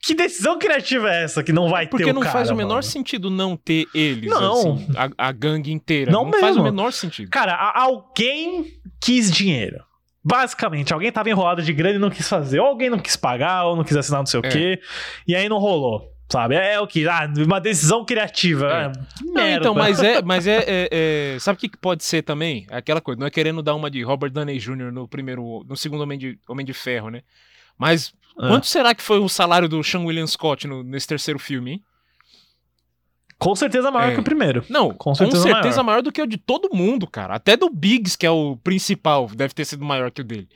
que decisão criativa é essa que não vai ter
Porque
o
não
cara,
faz o menor
mano?
sentido não ter eles,
Não.
assim, a, a gangue inteira.
Não
Não, faz o menor sentido.
Cara, alguém quis dinheiro. Basicamente, alguém tava enrolado de grana e não quis fazer. Ou alguém não quis pagar, ou não quis assinar não sei o
É.
quê. E aí não rolou. Sabe? É, o que? Ah, uma decisão criativa.
É.
Ah,
Não, então, mas é, mas é, é- é- sabe o que pode ser também? Aquela coisa, não é querendo dar uma de Robert Downey Jr. no primeiro, no segundo Homem de, Homem de Ferro, né? Mas
Ah.
quanto será que foi o salário do Sean William Scott no- nesse terceiro filme, hein?
Com certeza maior
É.
que o primeiro.
Não,
Com
com
certeza
certeza,
maior.
maior. do que o de todo mundo, cara. Até do Biggs, que é o principal, deve ter sido maior que o dele.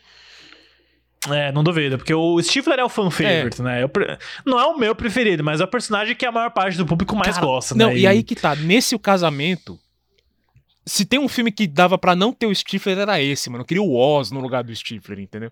É, não duvido, porque o Stifler é o fan favorite, né? Eu não é o meu preferido, mas é o personagem que a maior parte do público mais
Cara,
gosta,
Não,
né?
e aí que tá, nesse o casamento. Se tem um filme que dava pra não ter o Stifler, era esse, mano. Eu queria o Oz no lugar do Stifler, entendeu?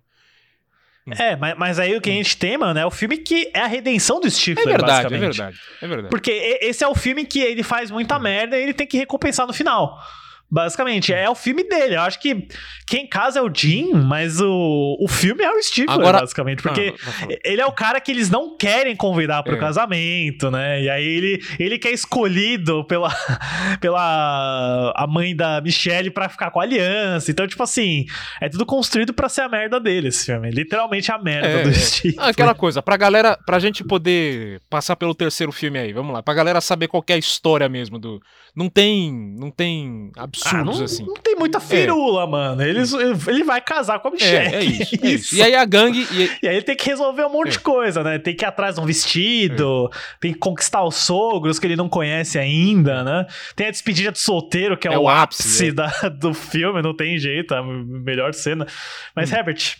É, mas, mas aí o que a gente tem, mano, é o filme que é a redenção do
É
Stifler,
verdade, é verdade. É verdade.
Porque esse é o filme que ele faz muita merda e ele tem que recompensar no final. Basicamente, é o filme dele. Eu acho que quem casa é o Jim, mas o, o filme é o Stifler,
Agora-
basicamente. Porque
Ah,
ele é o cara que eles não querem convidar pro
É.
casamento, né? E aí ele, ele que é escolhido pela, pela a mãe da Michelle pra ficar com a aliança. Então, tipo assim, é tudo construído pra ser a merda dele, esse filme. Literalmente a merda
É,
do
é.
Stifler.
Ah, Aquela coisa, pra galera, pra gente poder passar pelo terceiro filme aí, vamos lá, pra galera saber qual é a história mesmo do. Não tem. Não tem absurdos
Ah, não,
assim.
não tem muita firula, mano. Eles, ele vai casar com a Michelle.
É, é isso, é isso. E aí a gangue. E,
E aí ele tem que resolver um monte
É.
de coisa, né? Tem que ir atrás de um vestido, tem que conquistar os sogros que ele não conhece ainda, né? Tem a despedida de solteiro, que é,
É
o,
o
ápice,
é.
da, do filme, não tem jeito, é a melhor cena. Mas,
Hum.
Herbert,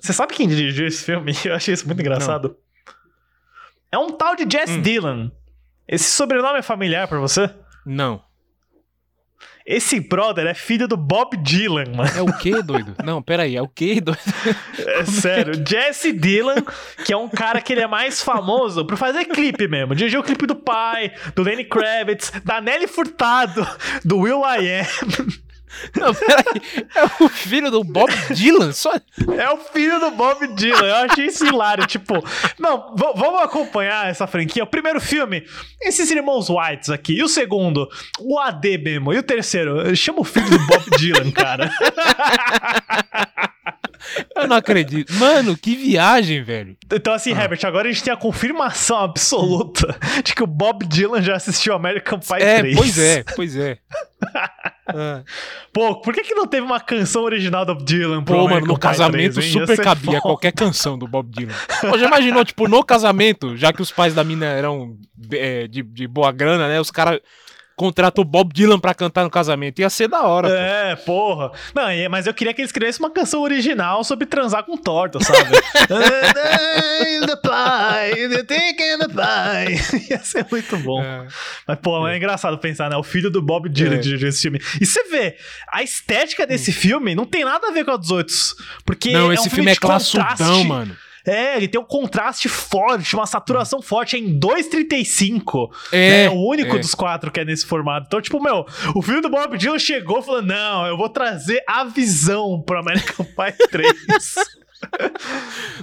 você sabe quem dirigiu esse filme? Eu achei isso muito engraçado. É um tal de Jess
Hum.
Dillon. Esse sobrenome é familiar pra você?
Não.
Esse brother é filho do Bob Dylan, mano.
É o quê, doido? Não, peraí, é o quê, doido?
É sério, Jesse Dylan, que é um cara que ele é mais famoso por fazer clipe mesmo. Dirigiu o clipe do pai, do Lenny Kravitz, da Nelly Furtado, do Will I Am.
Não, peraí. É o filho do Bob Dylan? Só.
É o filho do Bob Dylan. Eu achei isso hilário. Tipo, não, vamos acompanhar essa franquia. O primeiro filme, esses irmãos Whites aqui. E o segundo, o AD mesmo. E o terceiro, chama o filho do Bob Dylan, cara.
Eu não acredito. Mano, que viagem, velho.
Então, assim, Herbert, agora a gente tem a confirmação absoluta de que o Bob Dylan já assistiu American Pie
É,
3.
pois é, pois é. Ah.
Pô, por que, que não teve uma canção original do Dylan pro
Pô, mano, no
Pie
casamento
3, hein? Ia
super cabia
foda.
qualquer canção do Bob Dylan. Pô, já imaginou, tipo, no casamento, já que os pais da mina eram é, de, de boa grana, né? Os caras contratam o Bob Dylan pra cantar no casamento. Ia ser da hora, pô.
É, porra. Não, é, mas eu queria que eles escrevessem uma canção original sobre transar com torta, sabe? the pie, the the pie. Ia ser muito bom.
É.
Mas, pô, é. engraçado pensar, né? O filho do Bob Dylan
É.
dirigiu esse filme. E você vê, a estética desse filme não tem nada a ver com a dos outros. Porque
Não,
é
esse
um
filme é classudão, mano.
É, ele tem um contraste forte, uma saturação forte, é em 2,35.
É,
né? O único
é.
dos quatro que é nesse formato. Então, tipo, meu, o filme do Bob Dylan chegou e falou: não, eu vou trazer a visão pro American Pie 3.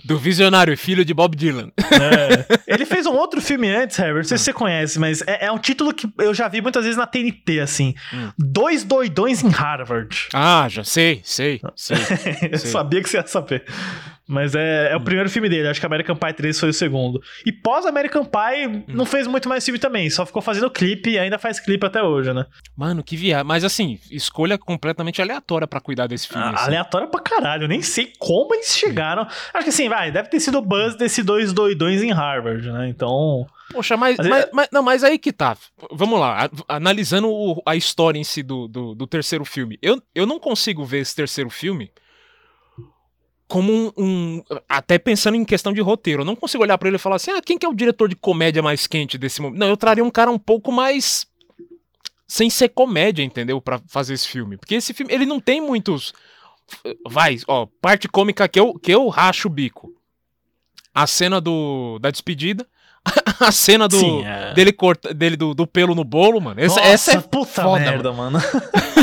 Do visionário filho de Bob Dylan.
É. Ele fez um outro filme antes, Herbert, não sei se você conhece, mas é, é um título que eu já vi muitas vezes na TNT, assim.
Hum.
Dois doidões em Harvard.
Ah, já sei, sei, sei.
eu
sei.
sabia que você ia saber. Mas é, é o primeiro filme dele, acho que American Pie 3 foi o segundo. E pós American Pie, não fez muito mais filme também, só ficou fazendo clipe e ainda faz clipe até hoje, né?
Mano, que viagem. Mas assim, escolha completamente aleatória pra cuidar desse filme.
Ah,
assim.
Aleatório pra caralho, eu nem sei como eles chegaram. Acho que assim, vai, deve ter sido o buzz desse dois doidões em Harvard, né? Então.
Poxa, mas,
Mas é-
mas, mas- não, mas aí que tá. Vamos lá, analisando o- a história em si do, do, do terceiro filme. Eu, eu não consigo ver esse terceiro filme como um, um- Até pensando em questão de roteiro. Eu não consigo olhar pra ele e falar assim: ah, quem que é o diretor de comédia mais quente desse momento? Não, eu traria um cara um pouco mais. Sem ser comédia, entendeu? Pra fazer esse filme. Porque esse filme, ele não tem muitos. Vai, ó, parte cômica que eu, que eu racho o bico. A cena do, da despedida. A cena do,
Sim, é.
dele, corta, dele do, do pelo no bolo, mano. Essa,
Nossa,
essa é
puta
foda,
merda,
mano.
mano.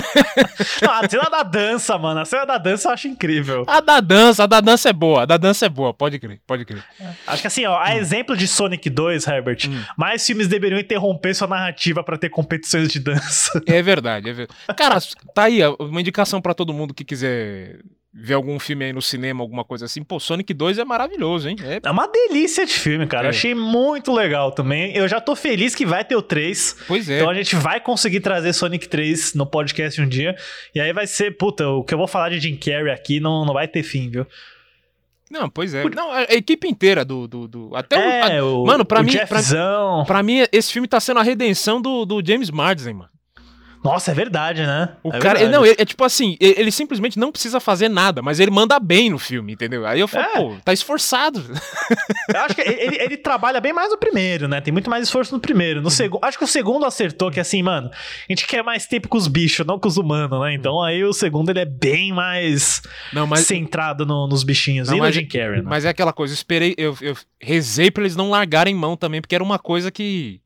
Não, a cena da dança, mano. A cena da dança eu acho incrível.
A da dança, a da dança é boa. A da dança é boa, pode crer, pode crer.
Acho que assim, ó,
Hum.
a exemplo de Sonic 2, Herbert, mais filmes deveriam interromper sua narrativa pra ter competições de dança.
É verdade, é verdade. Cara, tá aí, uma indicação pra todo mundo que quiser ver algum filme aí no cinema, alguma coisa assim. Pô, Sonic 2 é maravilhoso, hein? É,
É uma delícia de filme, cara.
É.
Achei muito legal também. Eu já tô feliz que vai ter o 3.
Pois é.
Então a gente vai conseguir trazer Sonic 3 no podcast um dia. E aí vai ser, puta, o que eu vou falar de Jim Carrey aqui não, não vai ter fim, viu?
Não, pois é. Não, a equipe inteira do. do, do- até
É,
o, a-
o-
Mano, pra
o
mim. Pra, pra mim, esse filme tá sendo a redenção do, do James Marsden, mano.
Nossa, é verdade, né?
O
é
cara,
verdade.
não, ele- é tipo assim, ele, ele simplesmente não precisa fazer nada, mas ele manda bem no filme, entendeu? Aí eu falo,
É.
pô, tá esforçado.
Eu acho que ele, ele trabalha bem mais no primeiro, né? Tem muito mais esforço no primeiro. No segundo, acho que o segundo acertou que assim, mano, a gente quer mais tempo com os bichos, não com os humanos, né? Então aí o segundo ele é bem mais
Não, mas-
centrado no- nos bichinhos.
Não,
e no
mas,
Jim Carrey, né?
mas é aquela coisa, eu esperei, eu, eu rezei pra eles não largarem mão também, porque era uma coisa que.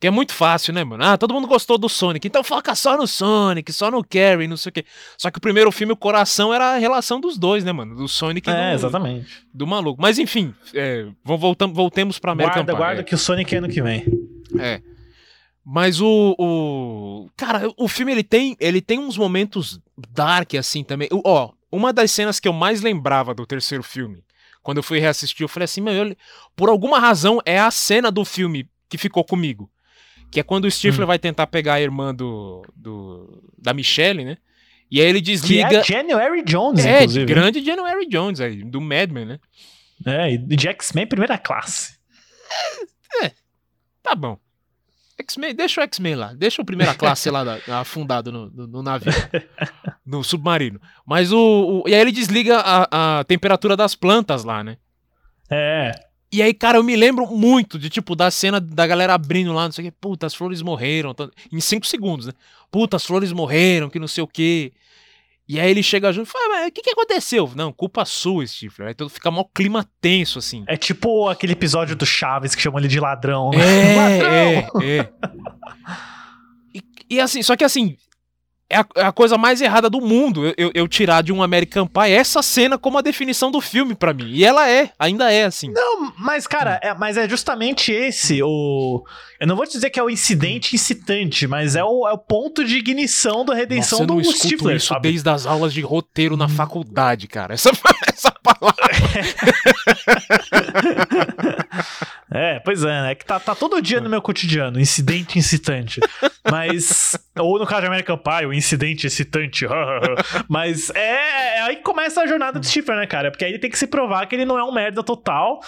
Que é muito fácil, né, mano? Ah, todo mundo gostou do Sonic, então foca só no Sonic, só no Carrie, não sei o quê. Só que o primeiro filme, o coração era a relação dos dois, né, mano? Do Sonic e
É,
do,
exatamente.
do maluco. Mas enfim, é, vamos- voltam- voltemos pra American
Guarda, guarda
é.
que o Sonic é ano que vem.
É. Mas o, o. Cara, o filme ele tem, ele tem uns momentos dark assim também. O- Ó, uma das cenas que eu mais lembrava do terceiro filme, quando eu fui reassistir, eu falei assim, meu, eu- por alguma razão é a cena do filme que ficou comigo. Que é quando o Stifler
Hum.
vai tentar pegar a irmã do, do da Michelle, né? E aí ele
Que
desliga.
é January Jones,
é,
inclusive.
grande January Jones aí, do Mad Men, né?
É, e de X-Men primeira classe.
Tá bom. X-Men, deixa o X-Men lá, deixa o primeira classe lá da- afundado no, no, no navio, no submarino. Mas o, o- E aí ele desliga a, a temperatura das plantas lá, né?
É.
E aí, cara, eu me lembro muito de, tipo, da cena da galera abrindo lá, não sei o que, puta, as flores morreram, tá- em cinco segundos, né? Puta, as flores morreram, que não sei o que. E aí ele chega junto e fala, mas o que que aconteceu? Não, culpa sua, Stifler. Aí todo fica mó clima tenso, assim.
É tipo aquele episódio do Chaves que chamam ele de ladrão. né?
É,
Ladrão!
é, é. E, e assim, só que assim, é a, é a coisa mais errada do mundo eu, eu- eu tirar de um American Pie essa cena como a definição do filme pra mim. E ela é, ainda é assim.
Não, mas cara, é, mas é justamente esse o. Eu não vou te dizer que é o incidente incitante, mas é o, é o ponto de ignição da redenção
Nossa, eu não
do Stifler,
isso
sabe?
desde as aulas de roteiro na faculdade, cara. Essa, essa palavra.
É, pois é, né? Que tá, tá todo dia no meu cotidiano, incidente incitante. Mas. Ou no caso de American Pie, o incidente excitante. Mas é, é aí que começa a jornada do Stifler, né, cara? Porque aí ele tem que se provar que ele não é um merda total.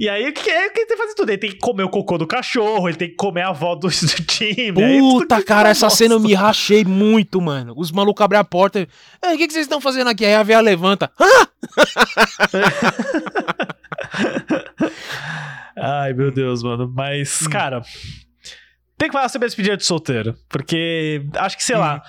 E aí o que, é que ele tem que fazer tudo? Ele tem que comer o cocô do cachorro, ele tem que comer a avó do, do time. aí
Puta,
que
cara, essa cena eu me rachei muito, mano. Os malucos abrem a porta e. "Ei, O que, que vocês estão fazendo aqui? Aí a véia levanta. Hã?
Ai, meu Deus, mano. Mas, cara, tem que falar sobre a despedida de solteiro. Porque acho que, sei lá.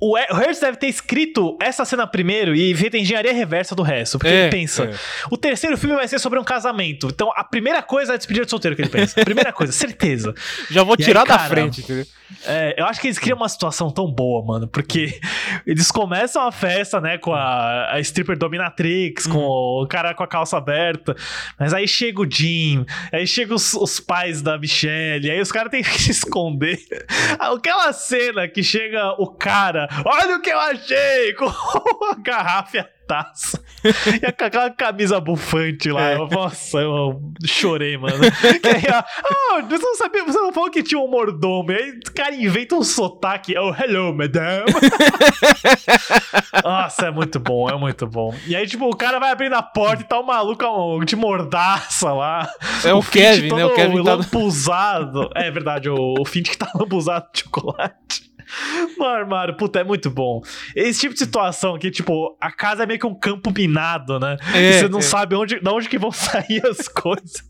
O Hertz deve ter escrito essa cena primeiro e feito a engenharia reversa do resto. Porque
É,
ele pensa:
é.
o terceiro filme vai ser sobre um casamento. Então a primeira coisa é a despedida de solteiro que ele pensa. Primeira coisa, certeza.
Já vou
E aí,
tirar da
cara,
frente, entendeu?
É, eu acho que eles criam uma situação tão boa, mano, porque eles começam a festa, né, com a, a stripper dominatrix, com o cara com a calça aberta, mas aí chega o Jim, aí chegam os, os pais da Michelle, aí os caras têm que se esconder. Aquela cena que chega o cara, olha o que eu achei, com a garrafa e a taça, e aquela camisa bufante lá, eu- nossa, eu chorei, mano. Aí, ah, você não sabia, você não falou que tinha um mordomo, e aí o cara inventa um sotaque, oh, hello, madame. Nossa, é muito bom, é muito bom. E aí, tipo, o cara vai abrindo a porta e tá o maluco ó, de mordaça lá.
É o
Fint
Kevin, né? O Kevin tá-
lampuzado. É verdade, o, o Fint que tá lampuzado de chocolate. No armário, puta, é muito bom. Esse tipo de situação que, tipo, a casa é meio que um campo minado, né?
É,
e você não
é.
sabe onde, de onde que vão sair as coisas.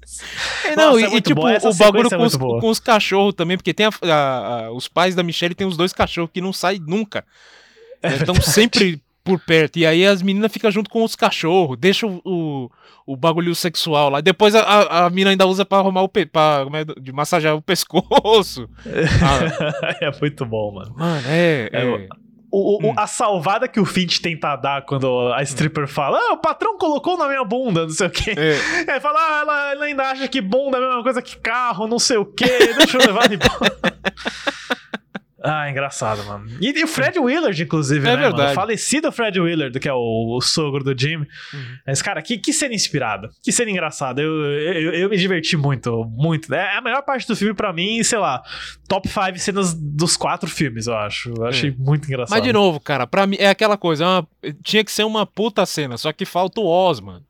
É, não,
Nossa,
e,
é
e,
muito
tipo, o bagulho
é
com os, com os cachorros também, porque tem a- a- a- os pais da Michelle tem os dois cachorros que não saem nunca.
É
Estão sempre por perto. E aí as meninas ficam junto com os cachorros, deixa o, o, o bagulho sexual lá. Depois a, a, a mina ainda usa pra arrumar o pe, pra, é, de massagear o pescoço. Ah,
é muito bom, mano.
mano, é.
É,
é.
O,
Hum.
o- a salvada que o Fint tenta dar quando a stripper fala: Ah, o patrão colocou na minha bunda, não sei o quê.
É.
Aí fala: Ah, ela, ela ainda acha que bunda é a mesma coisa que carro, não sei o quê, deixa eu levar de boa. Ah, engraçado, mano. E, e o Fred Willard, inclusive,
É
né, mano?
verdade.
O falecido Fred Willard, que é o, o sogro do Jimmy.
Uhum.
Mas, cara, que, que cena inspirada. Que cena engraçada. Eu, eu, eu me diverti muito, muito. É a melhor parte do filme pra mim, sei lá, top 5 cenas dos quatro filmes, eu acho. Eu achei muito engraçado.
Mas de novo, cara, pra mim é aquela coisa, é uma- tinha que ser uma puta cena, só que falta o Oz, mano.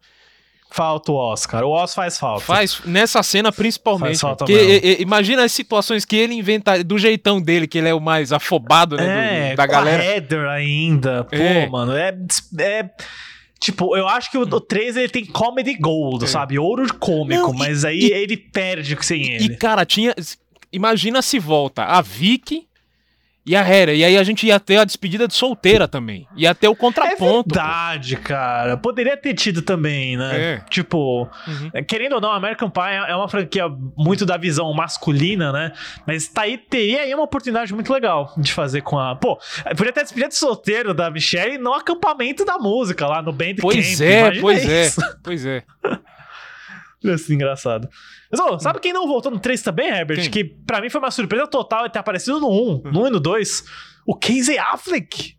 Falta o Oscar. O Oscar faz falta.
Faz nessa cena principalmente.
Faz falta
porque e- e- imagina as situações que ele inventa do jeitão dele, que ele é o mais afobado, né, do-
É,
da
com
galera.
a Heather ainda. Pô,
É.
mano, é, é. Tipo, eu acho que o, o 3 ele tem comedy gold, sabe? Ouro cômico,
Não, e-
mas aí
e-
ele perde sem
E
ele.
cara, tinha imagina se volta a Vicky e a Hera, e aí a gente ia ter a despedida de solteira também. Ia ter o
É
contraponto. pô.
verdade, cara. Poderia ter tido também, né?
É.
Tipo, querendo ou não, American Pie é uma franquia muito da visão masculina, né? Mas tá aí, teria aí uma oportunidade muito legal de fazer com a. Pô, podia ter despedida de solteiro da Michelle no acampamento da música lá no Band
Pois
Camp.
é, pois é. Pois é.
Ia ser engraçado. Mas, ô, sabe quem não voltou no 3 também, Herbert?
Quem?
Que pra mim foi uma surpresa total ele ter aparecido no 1, no 1 e no 2. O Casey Affleck.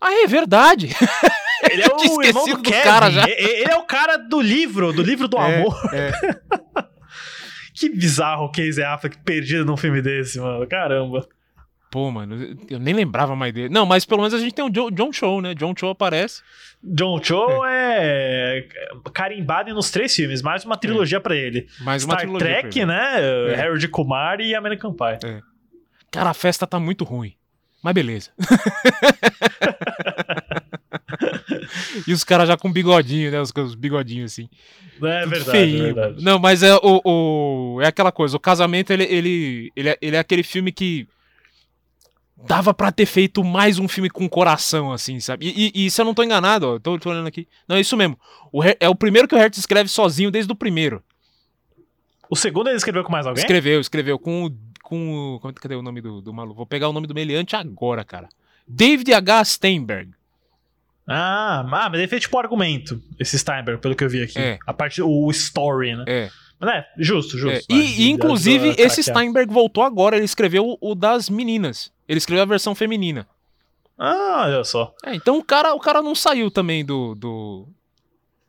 Ah, é verdade.
Ele é o irmão do
do
Kevin.
cara já.
Ele é o cara do livro, do livro do
É,
amor.
é.
Que bizarro o Casey Affleck perdido num filme desse, mano. Caramba.
Pô, mano, eu nem lembrava mais dele. Não, mas pelo menos a gente tem o Jo- John Show, né? John Show aparece.
John Cho é, carimbado nos três filmes, mais uma trilogia pra ele.
Mais uma
Star
trilogia pra
Trek, né?
É.
Harold Kumar e American Pie.
Cara, a festa tá muito ruim. Mas beleza. e os caras já com bigodinho, né? Os, os bigodinhos assim.
É verdade,
feinho,
é verdade.
Não, mas é o, o- é aquela coisa. O casamento ele ele, ele, é, ele é aquele filme que dava pra ter feito mais um filme com coração, assim, sabe? E, e- e se eu não tô enganado, ó, tô, tô olhando aqui. Não, é isso mesmo. O Her- é o primeiro que o Hertz escreve sozinho desde o primeiro.
O segundo ele escreveu com mais alguém?
Escreveu, escreveu com o. Com como- cadê o nome do, do maluco? Vou pegar o nome do meliante agora, cara. David H. Steinberg.
Ah, ah, mas ele fez tipo argumento, esse Steinberg, pelo que eu vi aqui.
É.
A parte, o story, né?
É.
Mas é, justo, justo.
É, e, e, inclusive, esse. Steinberg voltou agora. Ele escreveu o das meninas. Ele escreveu a versão feminina.
Ah, olha só.
É, então o cara, o cara não saiu também do. do...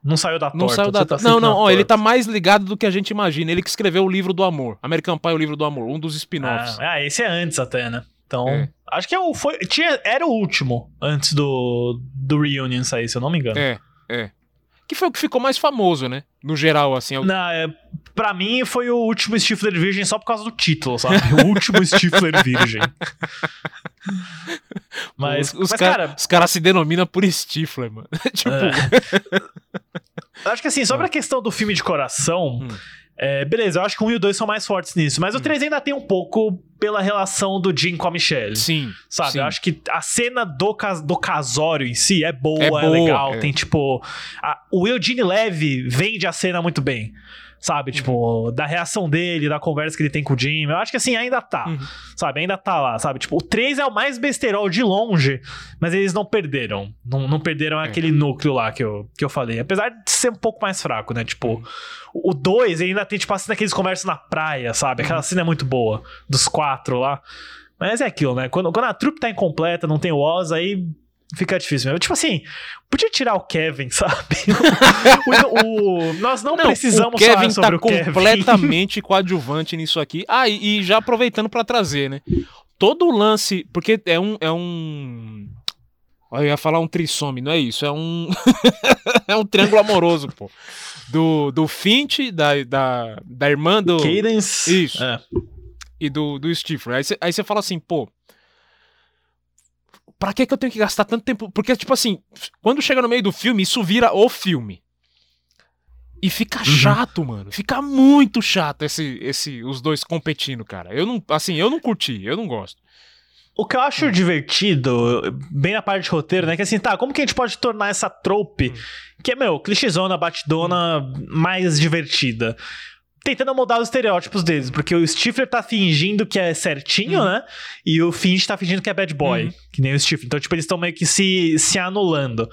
Não saiu da
Não
torta.
saiu da.
tá
não, não, ó, ele tá mais ligado do que a gente imagina. Ele que escreveu o livro do amor. American Pie, o livro do amor. Um dos spin-offs.
Ah, ah, esse é antes até, né? Então,
É.
acho que é o, foi, tinha, era o último antes do, do Reunion sair, se eu não me engano.
É, é. Que foi o que ficou mais famoso, né? No geral, assim. é o-
Não, é, pra mim foi o último Stifler Virgem só por causa do título, sabe? O último Stifler Virgem. Mas,
os, os
mas
cara-
cara,
os caras se denominam por Stifler, mano. tipo.
acho que assim, sobre a questão do filme de coração,
Hum.
É, beleza, eu acho que um e o dois são mais fortes nisso, mas o 3 ainda tem um pouco pela relação do Jim com a Michelle.
Sim.
Sabe,
sim.
eu acho que a cena do, cas do casório em si é boa,
É
é,
boa,
legal.
é.
Tem, tipo. a- o Eugene Levy vende a cena muito bem. Sabe, tipo, da reação dele, da conversa que ele tem com o Jim. Eu acho que assim, ainda tá.
Uhum.
Sabe, ainda tá lá, sabe? Tipo, o 3 é o mais besterol de longe, mas eles não perderam. Não, não perderam
É.
aquele núcleo lá que eu, que eu falei. Apesar de ser um pouco mais fraco, né? Tipo, o 2 ainda tem, tipo, a cena que eles conversam na praia, sabe?
Uhum.
Aquela cena é muito boa, dos quatro lá. Mas é aquilo, né? Quando, quando a trupe tá incompleta, não tem o Oz, aí fica difícil mesmo. Tipo assim, podia tirar o Kevin, sabe? o, o- nós não, precisamos
o Kevin
falar sobre
tá
o Kevin.
completamente coadjuvante nisso aqui. Ah, e, e já aproveitando pra trazer, né? Todo o lance, porque é um é um eu ia falar um trissome, não é isso, é um é um triângulo amoroso, pô. Do, do Finch, da, da, da irmã do
Cadence.
Isso.
É.
E do, do Stifler. Aí você fala assim, pô, pra que que eu tenho que gastar tanto tempo? Porque, tipo assim, quando chega no meio do filme, isso vira o filme. E fica
Uhum.
chato, mano. Fica muito chato esse, esse, os dois competindo, cara. Eu não, assim, eu não curti, eu não gosto.
O que eu acho
Hum.
divertido, bem na parte de roteiro, né? Que assim, tá, como que a gente pode tornar essa trope,
Hum.
que é, meu, clichêzona, batidona, mais divertida? Tentando mudar os estereótipos deles, porque o Stifler tá fingindo que é certinho,
Hum.
né? E o Finch tá fingindo que é bad boy, que nem o Stifler. Então, tipo, eles estão meio que se, se anulando.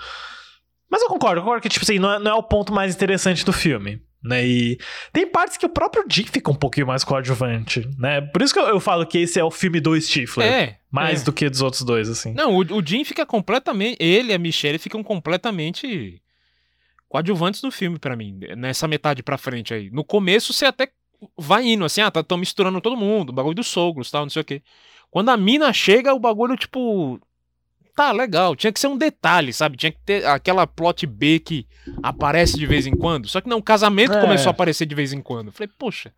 Mas eu concordo, eu concordo que, tipo assim, não é, não é o ponto mais interessante do filme. Né? E tem partes que o próprio Jim fica um pouquinho mais coadjuvante, né? Por isso que eu, eu falo que esse é o filme do Stifler.
É,
Mais
é.
do que dos outros dois, assim.
Não, o, o Jim fica completamente. Ele e a Michelle ficam completamente coadjuvantes no filme pra mim, nessa metade pra frente aí. No começo você até vai indo, assim, ah, tá tão misturando todo mundo, bagulho dos sogros tal, não sei o quê. Quando a mina chega, o bagulho, tipo. tá, legal. Tinha que ser um detalhe, sabe? Tinha que ter aquela plot B que aparece de vez em quando. Só que não, o casamento
É.
começou a aparecer de vez em quando. Eu falei, poxa.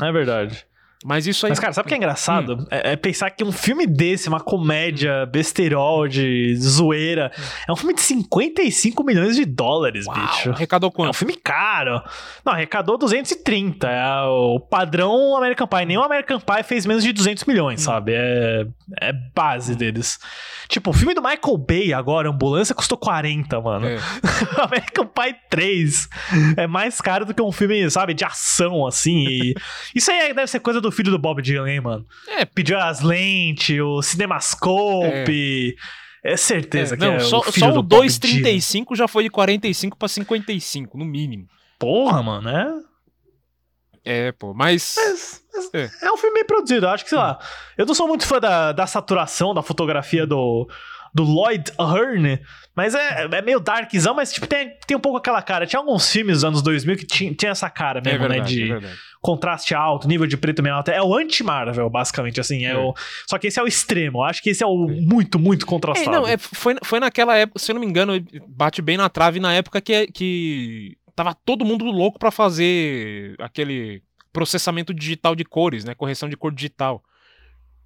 É verdade.
Mas isso aí.
Mas, cara, sabe o que é engraçado? É, é pensar que um filme desse, uma comédia besterol de zoeira, é um filme de 55 milhões de dólares, bicho.
Arrecadou quanto?
É um filme caro. Não, arrecadou 230. É o padrão American Pie. Nem o American Pie fez menos de 200 milhões, sabe? É, é base deles. Tipo, o filme do Michael Bay agora, Ambulância, custou 40, mano.
É.
American Pie 3 é mais caro do que um filme, sabe, de ação, assim. e- Isso aí deve ser coisa do filho do Bob Dylan, hein, mano?
É.
Pediu as lentes, o Cinemascope. É, certeza
É,
que
não,
é
só,
o filho
só
do
o
Bob Dylan.
2,35 já foi de 45 pra 55, no mínimo.
Porra, mano, é.
É, pô, mas. É.
É um filme bem produzido. Eu acho que, sei lá. Eu não sou muito fã da, da saturação da fotografia do, do Lloyd Hearn, mas é, é meio darkzão, mas tipo, tem, tem um pouco aquela cara. Tinha alguns filmes dos anos 2000 que tinha, tinha essa cara mesmo,
é verdade,
né? De
é
contraste alto, nível de preto meio alto. É o anti-Marvel, basicamente, assim. É
É.
O, só que esse é o extremo. Eu acho que esse é o muito, muito
É,
contrastado.
não, é, foi, foi naquela época, se eu não me engano, bate bem na trave na época que, que tava todo mundo louco pra fazer aquele processamento digital de cores, né? Correção de cor digital.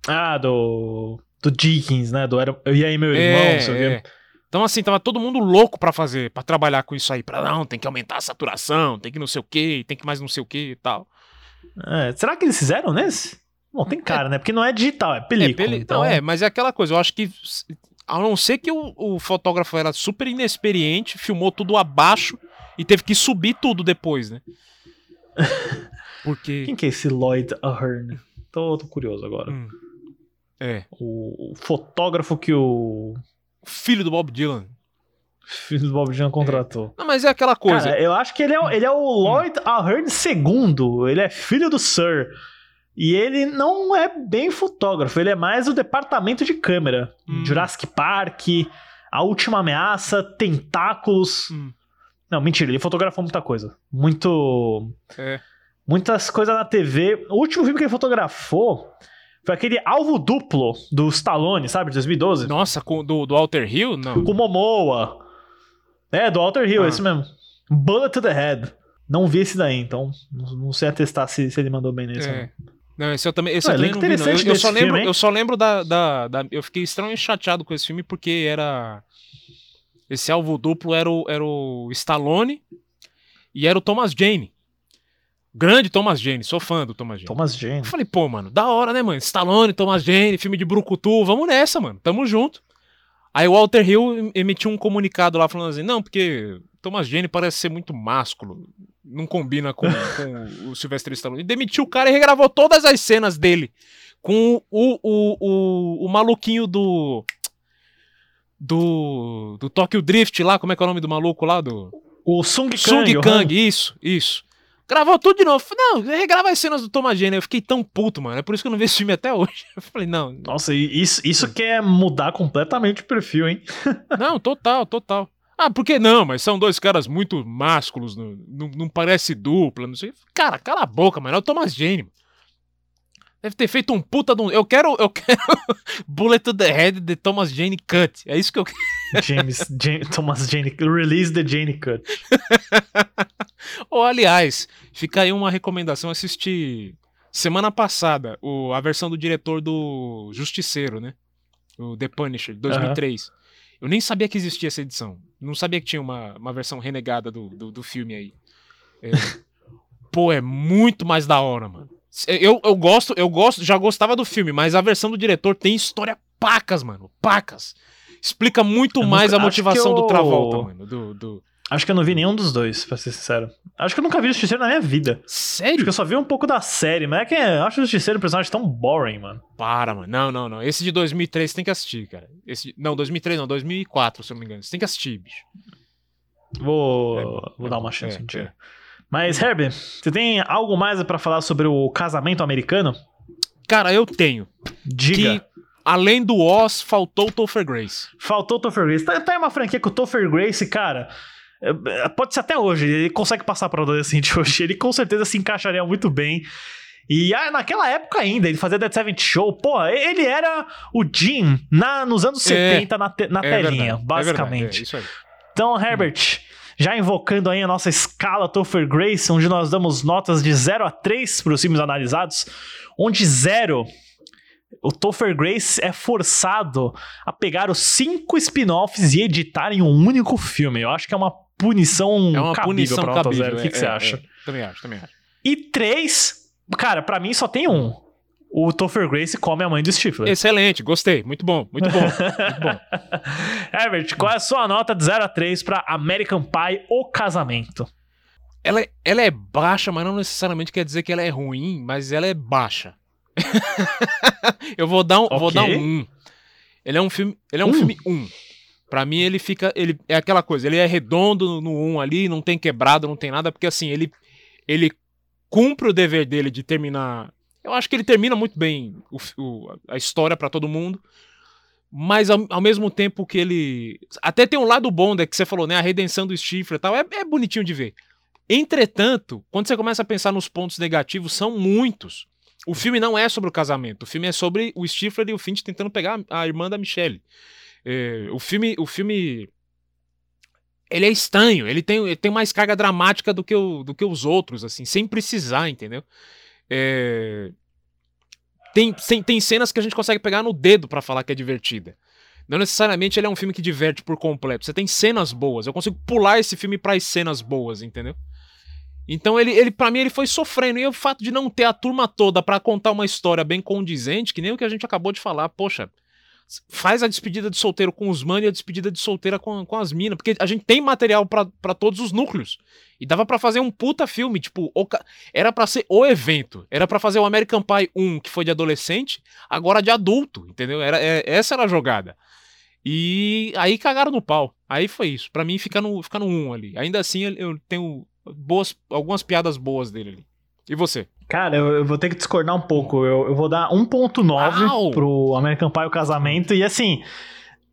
Ah, do. Do Dickens, né? Do Era- Eu e aí, meu irmão,
É,
quê.
é. Então, assim, tava todo mundo louco pra fazer, pra trabalhar com isso aí. Pra não, tem que aumentar a saturação, tem que não sei o que, tem que mais não sei o que e tal.
É, será que eles fizeram nesse? Bom, tem cara, né? Porque não é digital, é película.
É, peli-
então...
Não, é, mas é aquela coisa, eu acho que. A não ser que o, o fotógrafo era super inexperiente, filmou tudo abaixo e teve que subir tudo depois, né? Porque.
Quem que é esse Lloyd Ahern? Tô, tô curioso agora.
É.
O, o fotógrafo que o
filho do Bob Dylan.
filho do Bob Dylan contratou.
Não, mas é aquela coisa.
Cara, eu acho que ele é, o- ele é o Lloyd Ahern II. Ele é filho do Sir. E ele não é bem fotógrafo, ele é mais o departamento de câmera. Jurassic Park, A Última Ameaça, Tentáculos. Não, mentira, ele fotografou muita coisa. Muito.
É.
Muitas coisas na TV. O último filme que ele fotografou foi aquele Alvo Duplo do Stallone, sabe? De 2012.
Nossa, com, do, do Alter Hill? Não.
Com Momoa. É, do Alter Hill,
Ah.
esse mesmo. Bullet to the Head. Não vi esse daí, então não, não sei atestar se, se ele mandou bem nesse.
É.
não.
Não, esse eu também, esse
Ué,
eu também
elenco
não vi, não. Eu, eu só lembro,
filme,
eu só lembro da, da, da- Eu fiquei extremamente chateado com esse filme porque era. Esse alvo duplo era o, era o Stallone e era o Thomas Jane. Grande Thomas Jane, sou fã do Thomas Jane.
Thomas Jane.
Eu falei, pô, mano, da hora, né, mano? Stallone, Thomas Jane, filme de Brucutu, vamos nessa, mano, tamo junto. Aí o Walter Hill emitiu um comunicado lá falando assim, não, porque Thomas Jane parece ser muito másculo, não combina com, com o Sylvester Stallone. E demitiu o cara e regravou todas as cenas dele com o, o, o, o maluquinho do... Do, do Tokyo Drift lá, como é que é o nome do maluco lá? Do...
O Sung Kang.
Sung Kang, isso, isso. Gravou tudo de novo. Não, regrava as cenas do Thomas Jane. Eu fiquei tão puto, mano. É por isso que eu não vi esse filme até hoje. Eu falei, não.
Nossa, isso, isso quer mudar completamente o perfil, hein?
Não, total, total. Ah, por que não? Mas são dois caras muito másculos, não, não, não parece dupla, não sei. Cara, cala a boca, mano. É o Thomas Jane. mano. Deve ter feito um puta de um. Eu quero. Eu quero. Bullet to the Head de Thomas Jane Cut. É isso que eu quero.
James, Jane- Thomas Jane. Release the Jane Cut.
Ou, aliás, fica aí uma recomendação: assistir semana passada o, a versão do diretor do Justiceiro, né? O The Punisher, de 2003. Eu nem sabia que existia essa edição. Não sabia que tinha uma, uma versão renegada do, do, do filme aí. É, pô, é muito mais da hora, mano. Eu, eu gosto, eu gosto, já gostava do filme, mas a versão do diretor tem história pacas, mano. Pacas. Explica muito
Eu
mais
nunca-
a motivação
eu-
do Travolta, mano. Do, do...
Acho que eu não vi nenhum dos dois, pra ser sincero. Acho que eu nunca vi o Justiceiro na minha vida.
Sério?
Acho que eu só vi um pouco da série, mas é que eu acho o Justiceiro um personagem tão boring, mano.
Para, mano. Não, não, não. Esse de 2003 você tem que assistir, cara. Esse Não, 2003 não, 2004, se eu não me engano. Você tem que assistir, bicho.
Vou, vou dar uma chance
é,
um dia. Mas, Herbie, você tem algo mais pra falar sobre o casamento americano?
Cara, eu tenho.
Diga.
Que, além do Oz, faltou o Topher Grace.
Faltou o Topher Grace. Tá, tá em uma franquia que o Topher Grace, cara. é, Pode ser até hoje, ele consegue passar para adolescente hoje. Ele com certeza se encaixaria muito bem. E ah, naquela época ainda, ele fazia Dead Seventh Show, pô, ele era o Jim na, nos anos
É,
70 na, te- na
é
telinha,
verdade, é
basicamente.
verdade, é isso aí.
Então, Herbert, já invocando aí a nossa escala Topher Grace, onde nós damos notas de 0 a 3 para os filmes analisados, onde 0 o Topher Grace é forçado a pegar os cinco spin-offs e editar em um único filme. Eu acho que é uma punição
É uma
cabível
punição
pra
cabível.
Zero. O que,
é,
que você
é,
acha?
é. Também acho, também acho.
E três, cara, pra mim só tem um. O Topher Grace come a mãe do Stifler.
Excelente, gostei. Muito bom, muito bom. muito bom.
Herbert, qual é a sua nota de 0 a 3 pra American Pie O Casamento?
Ela, é- ela é baixa, mas não necessariamente quer dizer que ela é ruim, mas ela é baixa. Eu vou dar um, vou
Ok.
dar um 1. Ele é um filme, ele é um,
Um?
filme 1. Pra mim ele fica, ele é aquela coisa, ele é redondo no 1 ali, não tem quebrado, não tem nada, porque assim, ele ele cumpre o dever dele de terminar. Eu acho que ele termina muito bem o o- a história pra todo mundo. Mas ao, ao mesmo tempo que ele. Até tem um lado bom, né, que você falou, né? A redenção do Stifler e tal. É, é bonitinho de ver. Entretanto, quando você começa a pensar nos pontos negativos, são muitos. O filme não é sobre o casamento. O filme é sobre o Stifler e o Finch tentando pegar a irmã da Michelle. É, o filme. O filme. Ele é estranho, ele tem, ele tem mais carga dramática do que, o- do que os outros, assim, sem precisar, entendeu? É, tem, tem, tem cenas que a gente consegue pegar no dedo pra falar que é divertida. Não necessariamente ele é um filme que diverte por completo. Você tem cenas boas. Eu consigo pular esse filme para as cenas boas, entendeu? Então ele, ele para mim ele foi sofrendo e o fato de não ter a turma toda pra contar uma história bem condizente, que nem o que a gente acabou de falar, poxa, faz a despedida de solteiro com os manos e a despedida de solteira com, com as minas, porque a gente tem material pra todos os núcleos. E dava pra fazer um puta filme, tipo, o era pra ser o evento. Era pra fazer o American Pie 1, que foi de adolescente, agora de adulto, entendeu? Era, é- essa era a jogada. E aí cagaram no pau. Aí foi isso. Pra mim fica no, fica no 1 ali. Ainda assim eu tenho boas, algumas piadas boas dele ali. E você?
Cara, eu, eu vou ter que discordar um pouco. Eu, eu vou dar 1.9 pro American Pie O Casamento. E assim,